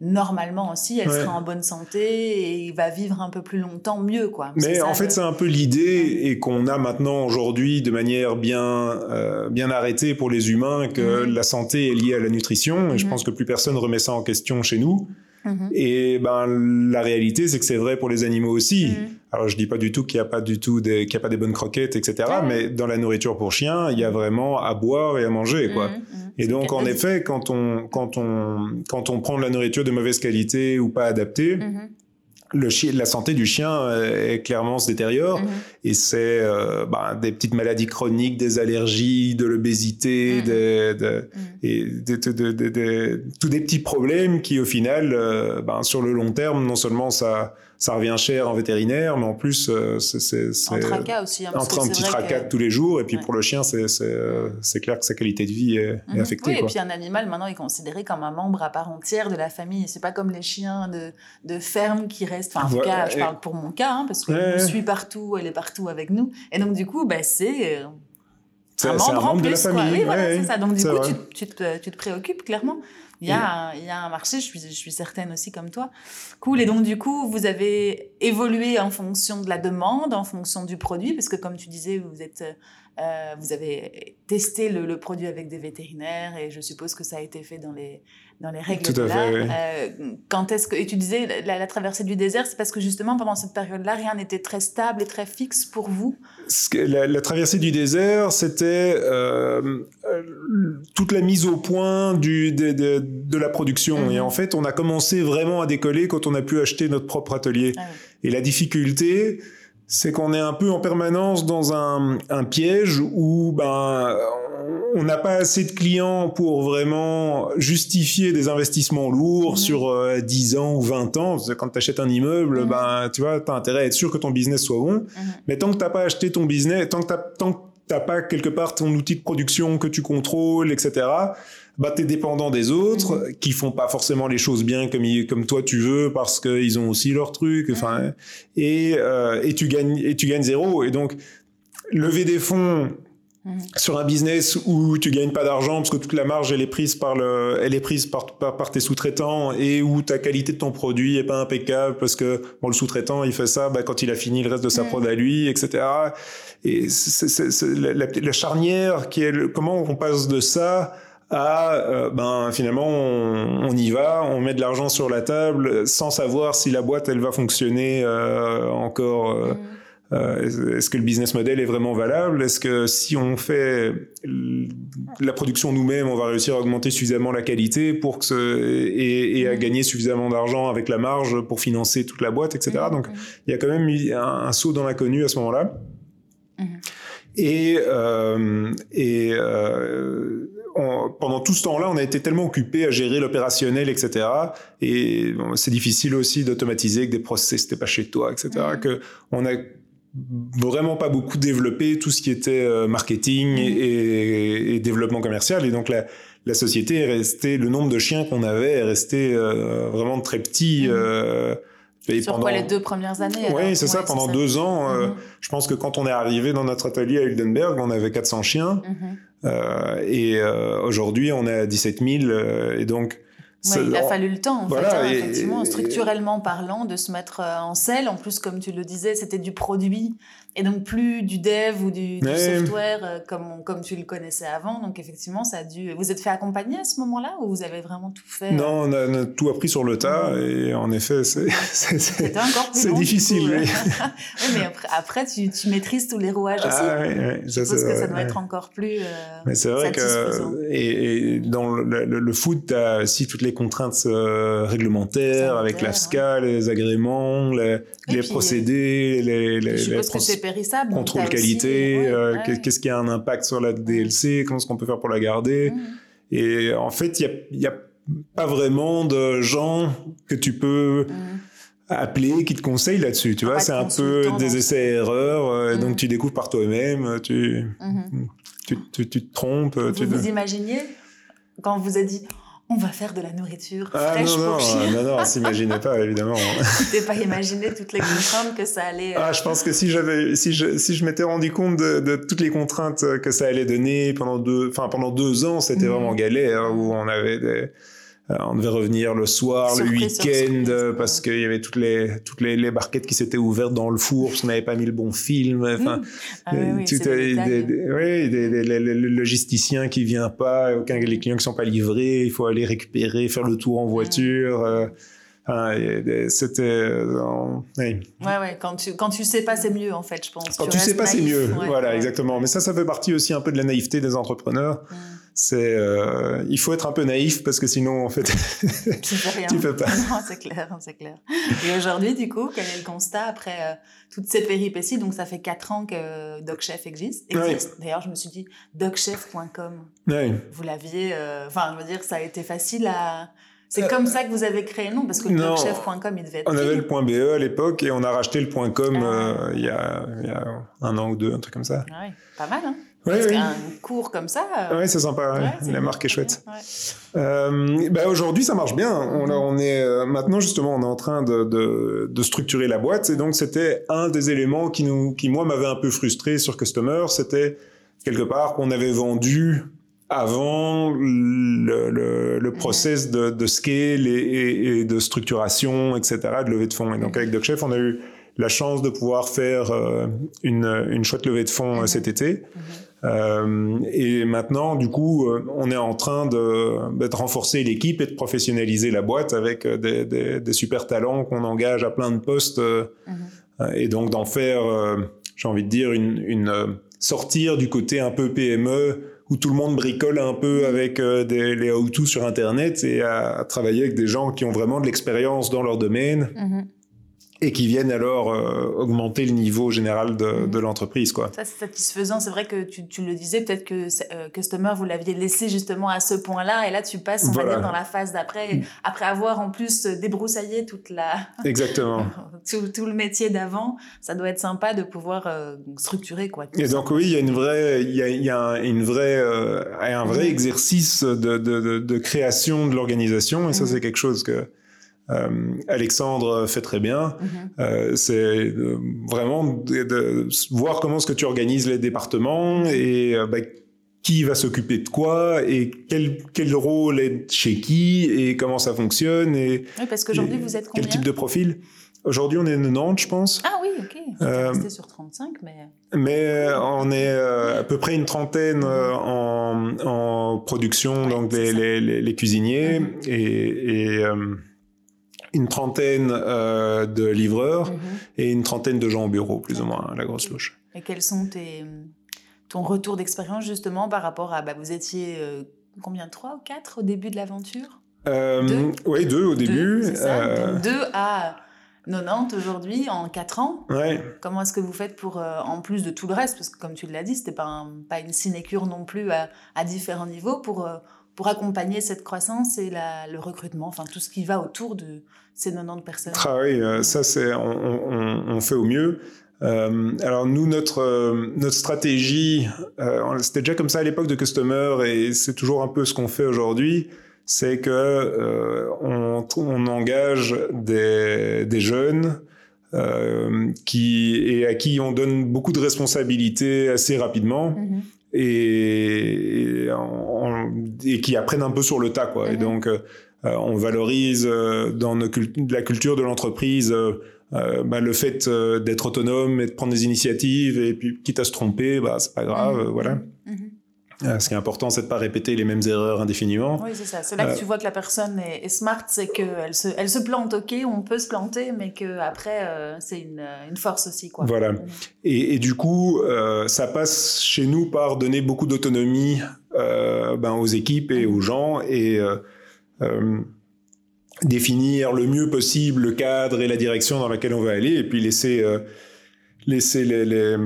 normalement aussi, elle sera en bonne santé et il va vivre un peu plus longtemps mieux, quoi. Mais en fait, c'est un peu l'idée et qu'on a maintenant aujourd'hui de manière bien, euh, bien arrêtée pour les humains que la santé est liée à la nutrition et je mhm. pense que plus personne remet ça en question chez nous. Mhm. Et ben la réalité, c'est que c'est vrai pour les animaux aussi. Alors je dis pas du tout qu'il n'y a pas du tout des, qu'il y a pas des bonnes croquettes, etc. Mais dans la nourriture pour chien, il y a vraiment à boire et à manger, quoi. Et donc, en effet, quand on, quand, on, quand on prend de la nourriture de mauvaise qualité ou pas adaptée, mhm. Le chien, la santé du chien euh, est clairement se détériore mhm. et c'est euh, bah, des petites maladies chroniques, des allergies, de l'obésité, mhm. de, mhm. et de, tous des petits problèmes qui au final, euh, bah, sur le long terme, non seulement ça ça revient cher en vétérinaire, mais en plus, euh, c'est. En tracas aussi. Hein, un petit tracas tous les jours. Et puis pour le chien, c'est clair que sa qualité de vie est, mhm. affectée. Oui, et puis un animal, maintenant, est considéré comme un membre à part entière de la famille. C'est pas comme les chiens de, de ferme qui restent. Enfin, en tout cas, je parle pour mon cas, hein, parce que je suis partout, elle est partout avec nous. Et donc, du coup, bah, c'est. Euh, un membre, en plus, de la famille. Oui, voilà, c'est ça. Donc, du coup, tu, tu, te, tu te préoccupes clairement. Il y, a un, il y a un marché, je suis, je suis certaine aussi comme toi. Cool. Et donc, du coup, vous avez évolué en fonction de la demande, en fonction du produit, parce que comme tu disais, vous êtes euh, vous avez testé le, le, produit avec des vétérinaires et je suppose que ça a été fait dans les, dans les règles Tout à fait, oui. euh, quand est-ce que, et tu disais la, la traversée du désert, c'est parce que justement pendant cette période-là, rien n'était très stable et très fixe pour vous? La, la traversée du désert, c'était euh, toute la mise au point du, de, de, de la production. Et en fait, on a commencé vraiment à décoller quand on a pu acheter notre propre atelier. Ah oui. Et la difficulté, c'est qu'on est un peu en permanence dans un, un piège où ben on n'a pas assez de clients pour vraiment justifier des investissements lourds mmh. sur euh, 10 ans ou 20 ans. Quand tu achètes un immeuble, mmh. ben, tu vois, tu as intérêt à être sûr que ton business soit bon. Mmh. Mais tant que tu n'as pas acheté ton business, tant que tu n'as pas quelque part ton outil de production que tu contrôles, etc., bah t'es dépendant des autres qui font pas forcément les choses bien comme comme toi tu veux parce qu'ils ont aussi leur truc enfin et euh, et tu gagnes et tu gagnes zéro et donc lever des fonds mmh. sur un business où tu gagnes pas d'argent parce que toute la marge elle est prise par le elle est prise par par, par tes sous-traitants et où ta qualité de ton produit est pas impeccable parce que bon le sous-traitant il fait ça bah, quand il a fini le reste de sa prod à lui etc et c'est, c'est, c'est la, la, la, charnière qui est le, comment on passe de ça à euh, ben finalement on, on, y va, on met de l'argent sur la table sans savoir si la boîte elle va fonctionner euh, encore. Euh, mm. Euh, est-ce que le business model est vraiment valable? Est-ce que si on fait la production nous-mêmes, on va réussir à augmenter suffisamment la qualité pour que ce, et, et, à mm. gagner suffisamment d'argent avec la marge pour financer toute la boîte, etc. Mm. Donc il y a quand même un, un saut dans l'inconnu à ce moment-là. Et, euh, et euh, on, pendant tout ce temps-là, on a été tellement occupé à gérer l'opérationnel, etc. Et bon, c'est difficile aussi d'automatiser avec des process, c'était pas chez toi, etc. Mmh. Que on a vraiment pas beaucoup développé tout ce qui était euh, marketing mmh. et, et, développement commercial. Et donc la, la société est restée, le nombre de chiens qu'on avait est resté euh, vraiment très petit. Mmh. Euh, et Sur pendant... quoi les deux premières années Oui, c'est ça, pendant ça. deux ans. Euh, je pense que quand on est arrivé dans notre atelier à Hildenberg, on avait 400 chiens. Euh, et euh, aujourd'hui, on est à 17 000. Euh, et donc, Il a fallu le temps, en voilà, fait, hein, et, effectivement, structurellement parlant, de se mettre euh, en selle. En plus, comme tu le disais, c'était du produit et donc plus du dev ou du, du software euh, comme, comme tu le connaissais avant. Donc effectivement, ça a dû... Vous êtes fait accompagner à ce moment-là ou vous avez vraiment tout fait Non, on a, on a tout appris sur le tas et en effet, c'est c'est difficile. oui. oui, mais après, après tu, tu, maîtrises tous les rouages ah, aussi. Oui, Je pense que ça doit être encore plus euh, Mais c'est vrai que et, et dans le, le, le foot, tu as aussi toutes les contraintes euh, réglementaires avec l'AFSCA, les agréments, les, les puis, procédés, les, les, les procédés périssable. Contrôle qualité, ouais, euh, ouais. qu'est-ce qui a un impact sur la DLC, comment est-ce qu'on peut faire pour la garder. Mmh. Et en fait, il n'y a, a, pas vraiment de gens que tu peux mmh. appeler qui te conseillent là-dessus. Tu vois, c'est un peu des essais-erreurs. Euh, mmh. Donc, tu découvres par toi-même, tu, tu, tu, tu, te trompes. Vous tu vous imaginez quand on vous a dit on va faire de la nourriture ah, fraîche non, non, pour. Non, non, on s'imaginait pas, évidemment. tu pas imaginé toutes les contraintes que ça allait... Ah, je pense que si j'avais, si je, si je m'étais rendu compte de, de, toutes les contraintes que ça allait donner pendant deux, enfin, pendant deux ans, c'était mmh. vraiment galère, hein, où on avait des, euh, on devait revenir le soir, surprise, le week-end, parce qu'il y avait toutes les toutes les, les barquettes qui s'étaient ouvertes dans le four parce qu'on n'avait pas mis le bon film. Enfin, mmh. ah, le logisticien qui vient pas, aucun les clients qui sont pas livrés, il faut aller récupérer, faire le tour en voiture. Mmh. Euh, c'était euh, oui. ouais ouais quand tu quand tu sais pas c'est mieux en fait je pense quand tu, tu sais pas c'est mieux ouais, voilà ouais. exactement mais ça ça fait partie aussi un peu de la naïveté des entrepreneurs mmh c'est euh, il faut être un peu naïf parce que sinon en fait tu peux rien. tu peux pas. Non, c'est clair, c'est clair. Et aujourd'hui, du coup, quel est le constat après euh, toutes ces péripéties? Donc, ça fait quatre ans que DocChef existe. existe. D'ailleurs, je me suis dit docchef.com. Oui. Vous l'aviez, euh, enfin, je veux dire, ça a été facile à. C'est comme ça que vous avez créé le nom? Parce que docchef.com, il devait être. On avait le .be à l'époque et on a racheté le .com ah. il, y a, il, y a, un an ou deux, un truc comme ça. Ouais, pas mal, hein parce qu'un cours comme ça. Euh, oui, c'est sympa. la marque est chouette. Euh, bah, aujourd'hui, ça marche bien. On, on est euh, maintenant justement, on est en train de, de, de, structurer la boîte. Et donc, c'était un des éléments qui nous, qui moi m'avait un peu frustré sur Customer. C'était quelque part qu'on avait vendu avant le, le, le process de, de scale et, et, de structuration, etc., de levée de fonds. Et donc, avec DocChef, on a eu la chance de pouvoir faire une, une chouette levée de fonds cet été. Euh, et maintenant, du coup, euh, on est en train de, de renforcer l'équipe et de professionnaliser la boîte avec euh, des, des, des super talents qu'on engage à plein de postes mhm. et donc d'en faire, j'ai envie de dire, une, une sortir du côté un peu PME où tout le monde bricole un peu avec des, les how-to sur Internet et à, travailler avec des gens qui ont vraiment de l'expérience dans leur domaine. Mhm et qui viennent alors euh, augmenter le niveau général de, mhm. de l'entreprise quoi. Ça c'est satisfaisant, c'est vrai que tu, tu le disais peut-être que euh, customer vous l'aviez laissé justement à ce point-là et là tu passes on va dire dans la phase d'après mm. après avoir en plus débroussaillé toute la Exactement. tout, tout, le métier d'avant, ça doit être sympa de pouvoir euh, structurer quoi. Et donc oui, il y a une vraie il y a, il y a une vraie un vrai mm. exercice de, de, de, création de l'organisation et ça mm. c'est quelque chose que euh, Alexandre fait très bien. Mhm. euh, c'est euh, vraiment de, voir comment est-ce que tu organises les départements et bah, qui va s'occuper de quoi et quel, quel rôle est chez qui et comment ça fonctionne et oui, parce qu'aujourd'hui vous êtes combien quel type de profil? Aujourd'hui, on est 90, je pense. Ah oui, ok. Euh, resté sur 35, mais... Mais on est à peu près une trentaine en, en production, donc les, les, les, cuisiniers. Mhm. Et, et une trentaine euh, de livreurs mhm. et une trentaine de gens au bureau, plus ou moins, la grosse louche. Et quels sont tes, ton retour d'expérience justement par rapport à, bah, vous étiez euh, combien, trois ou quatre au début de l'aventure? Euh, Oui, deux au début. Deux, ça, deux à 90 aujourd'hui en quatre ans? Ouais. Comment est-ce que vous faites pour, en plus de tout le reste, parce que comme tu l'as dit, c'était pas, pas une sinécure non plus à, à différents niveaux pour pour accompagner cette croissance et la, le recrutement, enfin tout ce qui va autour de ces 90 personnes Ah oui, euh, ça c'est on, on, on, fait au mieux. Euh, alors nous, notre euh, notre stratégie, euh, c'était déjà comme ça à l'époque de Customer et c'est toujours un peu ce qu'on fait aujourd'hui, c'est que on, on, engage des, des jeunes qui et à qui on donne beaucoup de responsabilités assez rapidement. Mm-hmm et, et, qui apprennent un peu sur le tas quoi. Et mhm. donc euh, on valorise euh, dans nos la culture de l'entreprise euh, bah, le fait d'être autonome et de prendre des initiatives et puis quitte à se tromper, bah c'est pas grave, mhm. voilà. Mhm. Euh, ce qui est important, c'est de pas répéter les mêmes erreurs indéfiniment. Oui, c'est ça. C'est là que euh, tu vois que la personne est, smart, c'est qu'elle se, elle se plante, ok, on peut se planter, mais que après euh, c'est une, une, force aussi, quoi. Voilà. Et, et du coup, ça passe chez nous par donner beaucoup d'autonomie ben, aux équipes et aux gens et définir le mieux possible le cadre et la direction dans laquelle on va aller, et puis laisser laisser les, les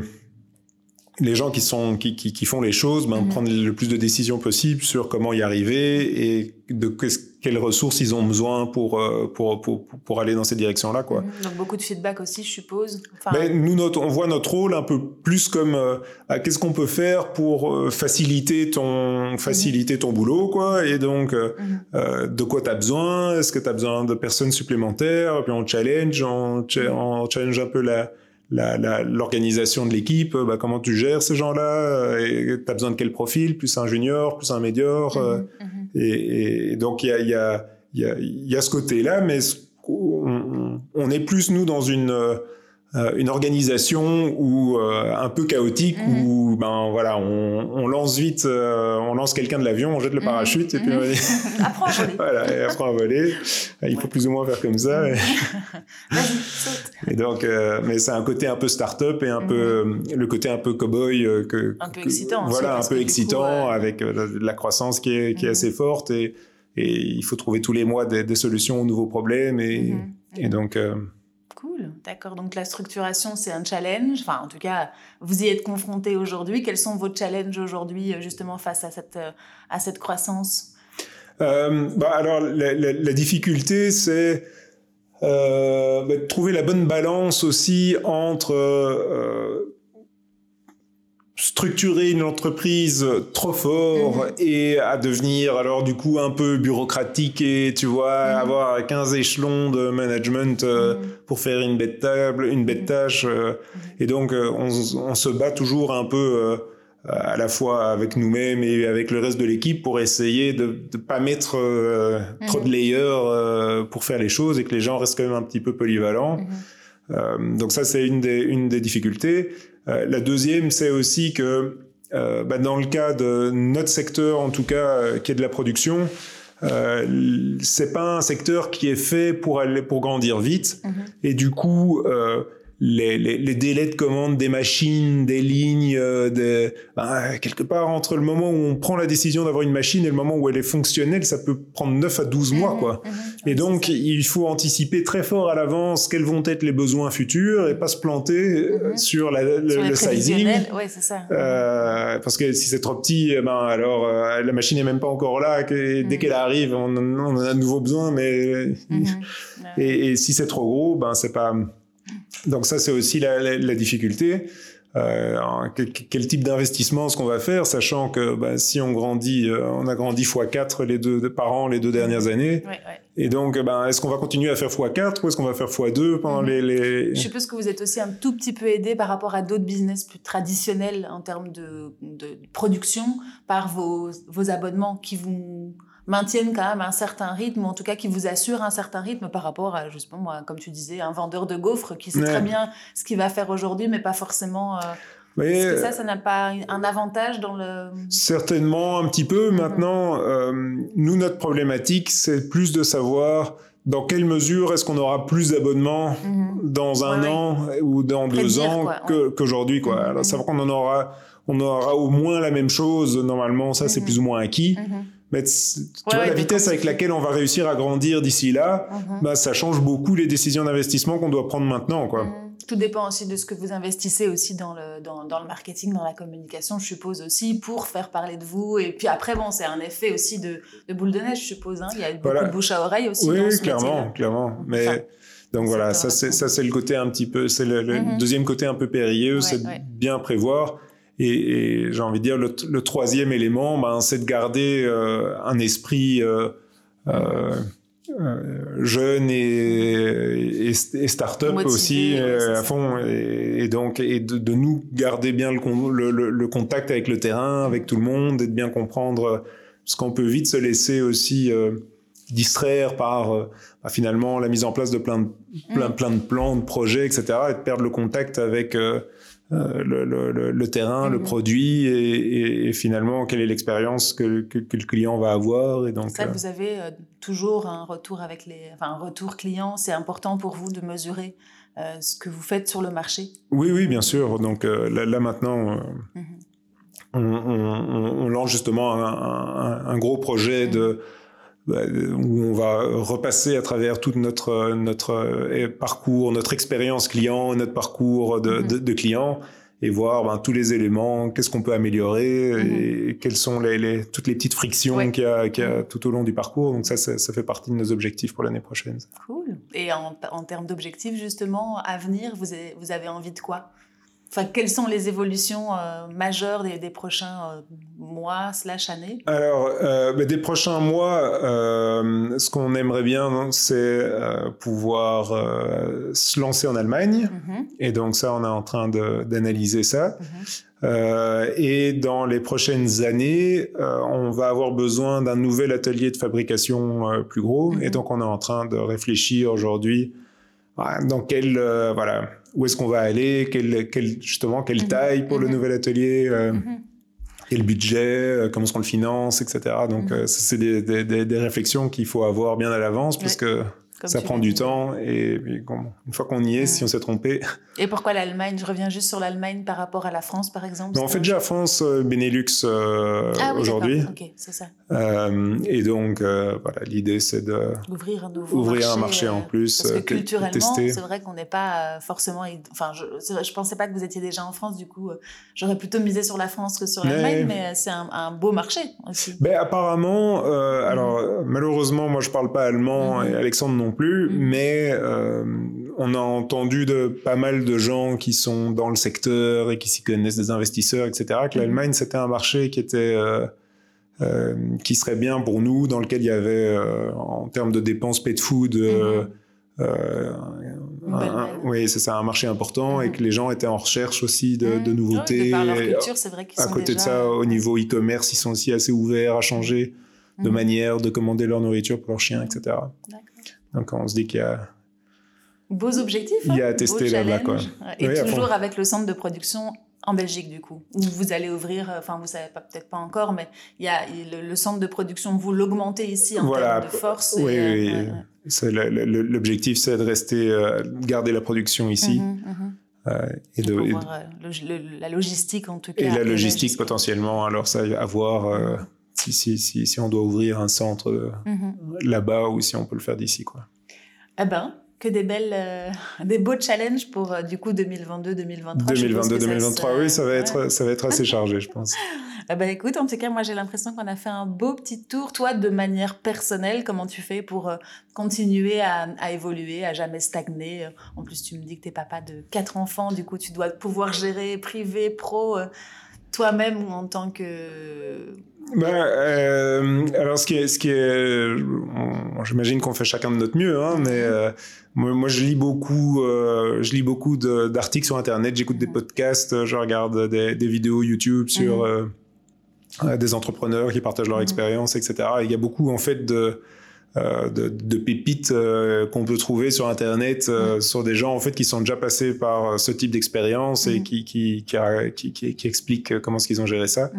les gens qui sont qui, qui, qui font les choses, ben, mhm. prendre le plus de décisions possible sur comment y arriver et de quelles ressources ils ont besoin pour euh, pour, pour, pour aller dans cette direction-là, quoi. Mhm. Donc beaucoup de feedback aussi, je suppose. Enfin... Ben, nous, notre, on voit notre rôle un peu plus comme euh, qu'est-ce qu'on peut faire pour euh, faciliter ton faciliter ton boulot, quoi. Et donc, euh, mhm. euh, de quoi tu as besoin? Est-ce que tu as besoin de personnes supplémentaires? Puis on challenge, on, on challenge un peu la l'organisation de l'équipe, bah, comment tu gères ces gens-là, tu as besoin de quel profil, plus un junior, plus un médior. Euh, mhm. et, et, donc il y a, y, a, y, a, y a ce côté-là, mais on, on, est plus nous dans une euh, une organisation ou euh, un peu chaotique mhm. où ben voilà on, on lance vite euh, on lance quelqu'un de l'avion on jette le mhm. parachute et puis on apprends à voler. Voilà et apprends à voler. Il faut plus ou moins faire comme ça. Et, et donc mais c'est un côté un peu start-up et un peu mhm. le côté un peu cowboy que un peu excitant voilà un peu excitant avec la, croissance qui est qui est assez forte et et il faut trouver tous les mois des, des solutions aux nouveaux problèmes et et donc Cool, d'accord. Donc la structuration, c'est un challenge. Enfin, en tout cas, vous y êtes confronté aujourd'hui. Quels sont vos challenges aujourd'hui, euh, justement, face à cette, euh, à cette croissance? Euh, bah, Alors, la, difficulté, c'est euh, bah, trouver la bonne balance aussi entre structurer une entreprise trop fort mhm. et à devenir alors du coup un peu bureaucratique et tu vois mhm. avoir 15 échelons de management euh, mhm. pour faire une bête table une bête tâche euh, et donc euh, on, on, se bat toujours un peu à la fois avec nous-mêmes et avec le reste de l'équipe pour essayer de ne pas mettre trop de layers pour faire les choses et que les gens restent quand même un petit peu polyvalents donc ça c'est une des, une des difficultés euh, la deuxième, c'est aussi que euh, bah, dans le cas de notre secteur, en tout cas, euh, qui est de la production, euh, c'est pas un secteur qui est fait pour aller pour grandir vite mm-hmm. et du coup euh, les, les, les, délais de commande des machines, des lignes, euh, de, ben, quelque part entre le moment où on prend la décision d'avoir une machine et le moment où elle est fonctionnelle, ça peut prendre 9 à 12 mois. Mmh, quoi. Mmh. et donc, il faut anticiper très fort à l'avance quels vont être les besoins futurs et pas se planter mmh. sur, la, le, sizing. Ouais, ça. Euh, parce que si c'est trop petit, eh ben, alors euh, la machine est même pas encore là. Que, dès qu'elle arrive, on, on, a de nouveau besoin. Mais... et, et si c'est trop gros, ben, c'est pas donc ça, c'est aussi la, la, la difficulté. Euh, quel, type d'investissement est-ce qu'on va faire, sachant que bah, si on grandit, euh, on a grandi x4 les deux, par an les deux dernières années. Ouais, ouais. Et donc, ben, est-ce qu'on va continuer à faire x4 ou est-ce qu'on va faire x2 pendant mm-hmm. les, les... Je suppose que vous êtes aussi un tout petit peu aidé par rapport à d'autres business plus traditionnels en termes de, de production par vos, vos abonnements qui vous maintiennent quand même un certain rythme, ou en tout cas qui vous assurent un certain rythme par rapport à, justement, moi, comme tu disais, un vendeur de gaufres qui sait très bien ce qu'il va faire aujourd'hui, mais pas forcément... Euh, est-ce que ça, ça n'a pas un avantage dans le... Certainement un petit peu. Mhm. Maintenant, euh, nous, notre problématique, c'est plus de savoir dans quelle mesure est-ce qu'on aura plus d'abonnements mhm. dans un an ou dans deux ans qu'aujourd'hui. quoi. Mhm. Alors, savoir qu'on en aura, on aura au moins la même chose, normalement, ça, c'est plus ou moins acquis. Mais tu vois, la vitesse avec laquelle on va réussir à grandir d'ici là, mhm. bah, ça change beaucoup les décisions d'investissement qu'on doit prendre maintenant. Quoi. Mhm. Tout dépend aussi de ce que vous investissez aussi dans le, dans, dans, le marketing, dans la communication, je suppose aussi, pour faire parler de vous. Et puis après, bon, c'est un effet aussi de, de, boule de neige, je suppose. Hein. Il y a beaucoup de bouche à oreille aussi. Oui, clairement, clairement. Mais donc voilà, ça c'est, ça c'est le côté un petit peu, c'est le, mhm. deuxième côté un peu périlleux, c'est bien prévoir. Et, et j'ai envie de dire, le, le troisième élément, ben, c'est de garder euh, un esprit euh, euh, jeune et, et, et start-up aussi à fond. Et, donc, et de, de, nous garder bien le, le, le, contact avec le terrain, avec tout le monde, et de bien comprendre ce qu'on peut vite se laisser aussi distraire par bah, finalement la mise en place de plein de, plein, mm. plein de plans, de projets, etc. et de perdre le contact avec euh, le, le, le, terrain, le mhm. produit et, et, finalement quelle est l'expérience que, que, que, le client va avoir. Et donc, ça, euh, vous avez euh, toujours un retour avec les, enfin un retour client. C'est important pour vous de mesurer ce que vous faites sur le marché? Oui, oui, bien sûr. Donc là, là, maintenant. Mhm. On, on, on, lance justement un, un, un gros projet de où on va repasser à travers tout notre notre euh, parcours, notre expérience client, notre parcours de, de, de client et voir ben, tous les éléments, qu'est-ce qu'on peut améliorer mm-hmm. et quelles sont les, les, toutes les petites frictions qu'il y y a mm-hmm. tout au long du parcours. Donc ça, ça, ça, fait partie de nos objectifs pour l'année prochaine. Cool. Et en, en termes d'objectifs, justement, à venir, vous avez, vous avez envie de quoi? Enfin, quelles sont les évolutions euh, majeures des, des prochains euh, mois slash années? Alors, euh, bah, des prochains mois, euh, ce qu'on aimerait bien, c'est euh, pouvoir euh, se lancer en Allemagne. Mm -hmm. Et donc ça, on est en train d'analyser ça. Mm -hmm. et dans les prochaines années, on va avoir besoin d'un nouvel atelier de fabrication plus gros. Mm -hmm. Et donc, on est en train de réfléchir aujourd'hui dans quel voilà où est-ce qu'on va aller, quel, quel justement quelle mhm. taille pour le mhm. nouvel atelier. Mhm et le budget, euh, comment est-ce qu'on le finance, etc. Donc, euh, c'est des, des, des, réflexions qu'il faut avoir bien à l'avance parce que ça prend du temps et, une fois qu'on y est, si on s'est trompé. Et pourquoi l'Allemagne Je reviens juste sur l'Allemagne par rapport à la France, par exemple. on fait déjà France, euh, Benelux euh, ah, oui, aujourd'hui. Ok, c'est ça. Euh, et donc, voilà, l'idée c'est de ouvrir un nouveau ouvrir marché, un marché en plus, parce que culturellement, c'est vrai qu'on n'est pas forcément. Enfin, je, je pensais pas que vous étiez déjà en France, du coup, j'aurais plutôt misé sur la France que sur l'Allemagne, mais, c'est un, beau marché aussi. Ben apparemment, alors mm. malheureusement, moi je parle pas allemand mm-hmm. et Alexandre non plus, mm. mais euh, on a entendu de pas mal de gens qui sont dans le secteur et qui s'y connaissent, des investisseurs, etc., que mm. l'Allemagne c'était un marché qui était euh, euh, qui serait bien pour nous, dans lequel il y avait en termes de dépenses pet food. Mm-hmm. oui, c'est ça, un marché important et mm-hmm. que les gens étaient en recherche aussi de, de nouveautés. Leur culture, c'est vrai qu'ils À côté de ça, au niveau e-commerce, ils sont aussi assez ouverts à changer de mm-hmm. manière de commander leur nourriture pour leurs chiens, etc. Donc on se dit qu'il y a beaux objectifs. Il y a à hein, tester là-bas quoi. Et toujours avec le centre de production en Belgique du coup, où vous allez ouvrir, enfin vous savez pas peut-être pas encore, mais il y a le, centre de production, vous l'augmentez ici en termes de force. Oui, oui. L'objectif c'est de rester, euh, garder la production ici. Mhm, mhm. Euh, et de, euh, la logistique en tout cas. Et la logistique potentiellement, alors ça à voir si, si, si, si, on doit ouvrir un centre mhm. là-bas ou si on peut le faire d'ici. Quoi. Eh ben, que des belles, euh, des beaux challenges pour euh, du coup 2022-2023. 2022-2023, oui, ça va être, ça va être assez chargé, je pense. eh ben, écoute, en tout cas, moi j'ai l'impression qu'on a fait un beau petit tour. Toi, de manière personnelle, comment tu fais pour euh, continuer à, à, évoluer, à jamais stagner En plus, tu me dis que tu es papa de quatre enfants, du coup, tu dois pouvoir gérer privé, pro toi-même ou en tant que ben, euh, alors ce qui est, ce qui est, j'imagine qu'on fait chacun de notre mieux, hein, mais euh, moi, moi, je lis beaucoup, euh, je lis beaucoup d'articles sur internet, j'écoute des podcasts, je regarde des, des vidéos YouTube sur mhm. des entrepreneurs qui partagent leur mhm. expérience, etc. il y a beaucoup en fait de de, de, pépites euh, qu'on peut trouver sur internet euh, mm. sur des gens en fait qui sont déjà passés par ce type d'expérience et qui qui, qui, qui, qui, expliquent comment est-ce qu'ils ont géré ça.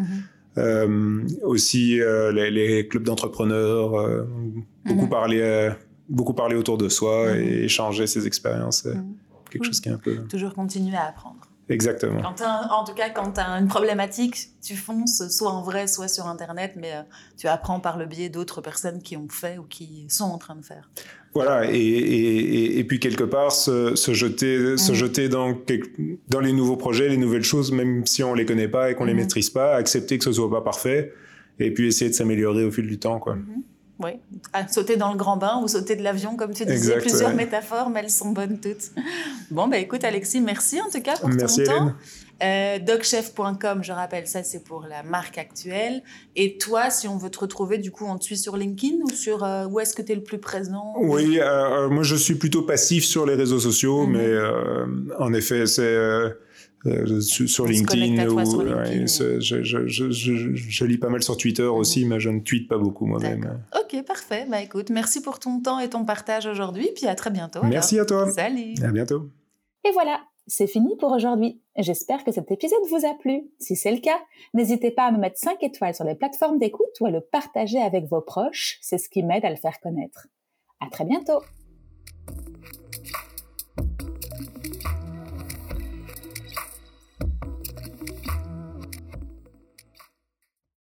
Aussi les, les, clubs d'entrepreneurs, beaucoup mm-hmm. parler beaucoup parler autour de soi mm-hmm. et échanger ses expériences, quelque chose qui est un peu toujours continuer à apprendre. Exactement. en tout cas, quand tu as une problématique, tu fonces soit en vrai, soit sur Internet, mais euh, tu apprends par le biais d'autres personnes qui ont fait ou qui sont en train de faire. Voilà, et, et, et puis quelque part, se, se jeter, se mhm. jeter dans, dans les nouveaux projets, les nouvelles choses, même si on les connaît pas et qu'on les mhm. maîtrise pas, accepter que ce soit pas parfait, et puis essayer de s'améliorer au fil du temps. quoi. Mhm. Oui, sauter dans le grand bain ou sauter de l'avion, comme tu disais, plusieurs métaphores, mais elles sont bonnes toutes. Bon, bah écoute Alexis, merci en tout cas pour merci, ton temps. Euh, docchef.com, je rappelle, ça c'est pour la marque actuelle. Et toi, si on veut te retrouver, du coup, on te suit sur LinkedIn ou sur euh, où est-ce que tu es le plus présent? Oui, euh, moi je suis plutôt passif sur les réseaux sociaux, mhm. mais en effet, c'est euh, sur, LinkedIn, ou, je, je, je, je, lis pas mal sur Twitter mhm. aussi, mais je ne tweete pas beaucoup moi-même. Ok, parfait. Bah écoute, merci pour ton temps et ton partage aujourd'hui, puis à très bientôt. Merci à toi. Salut. À bientôt. Et voilà, c'est fini pour aujourd'hui. J'espère que cet épisode vous a plu. Si c'est le cas, n'hésitez pas à me mettre 5 étoiles sur les plateformes d'écoute ou à le partager avec vos proches. C'est ce qui m'aide à le faire connaître. À très bientôt.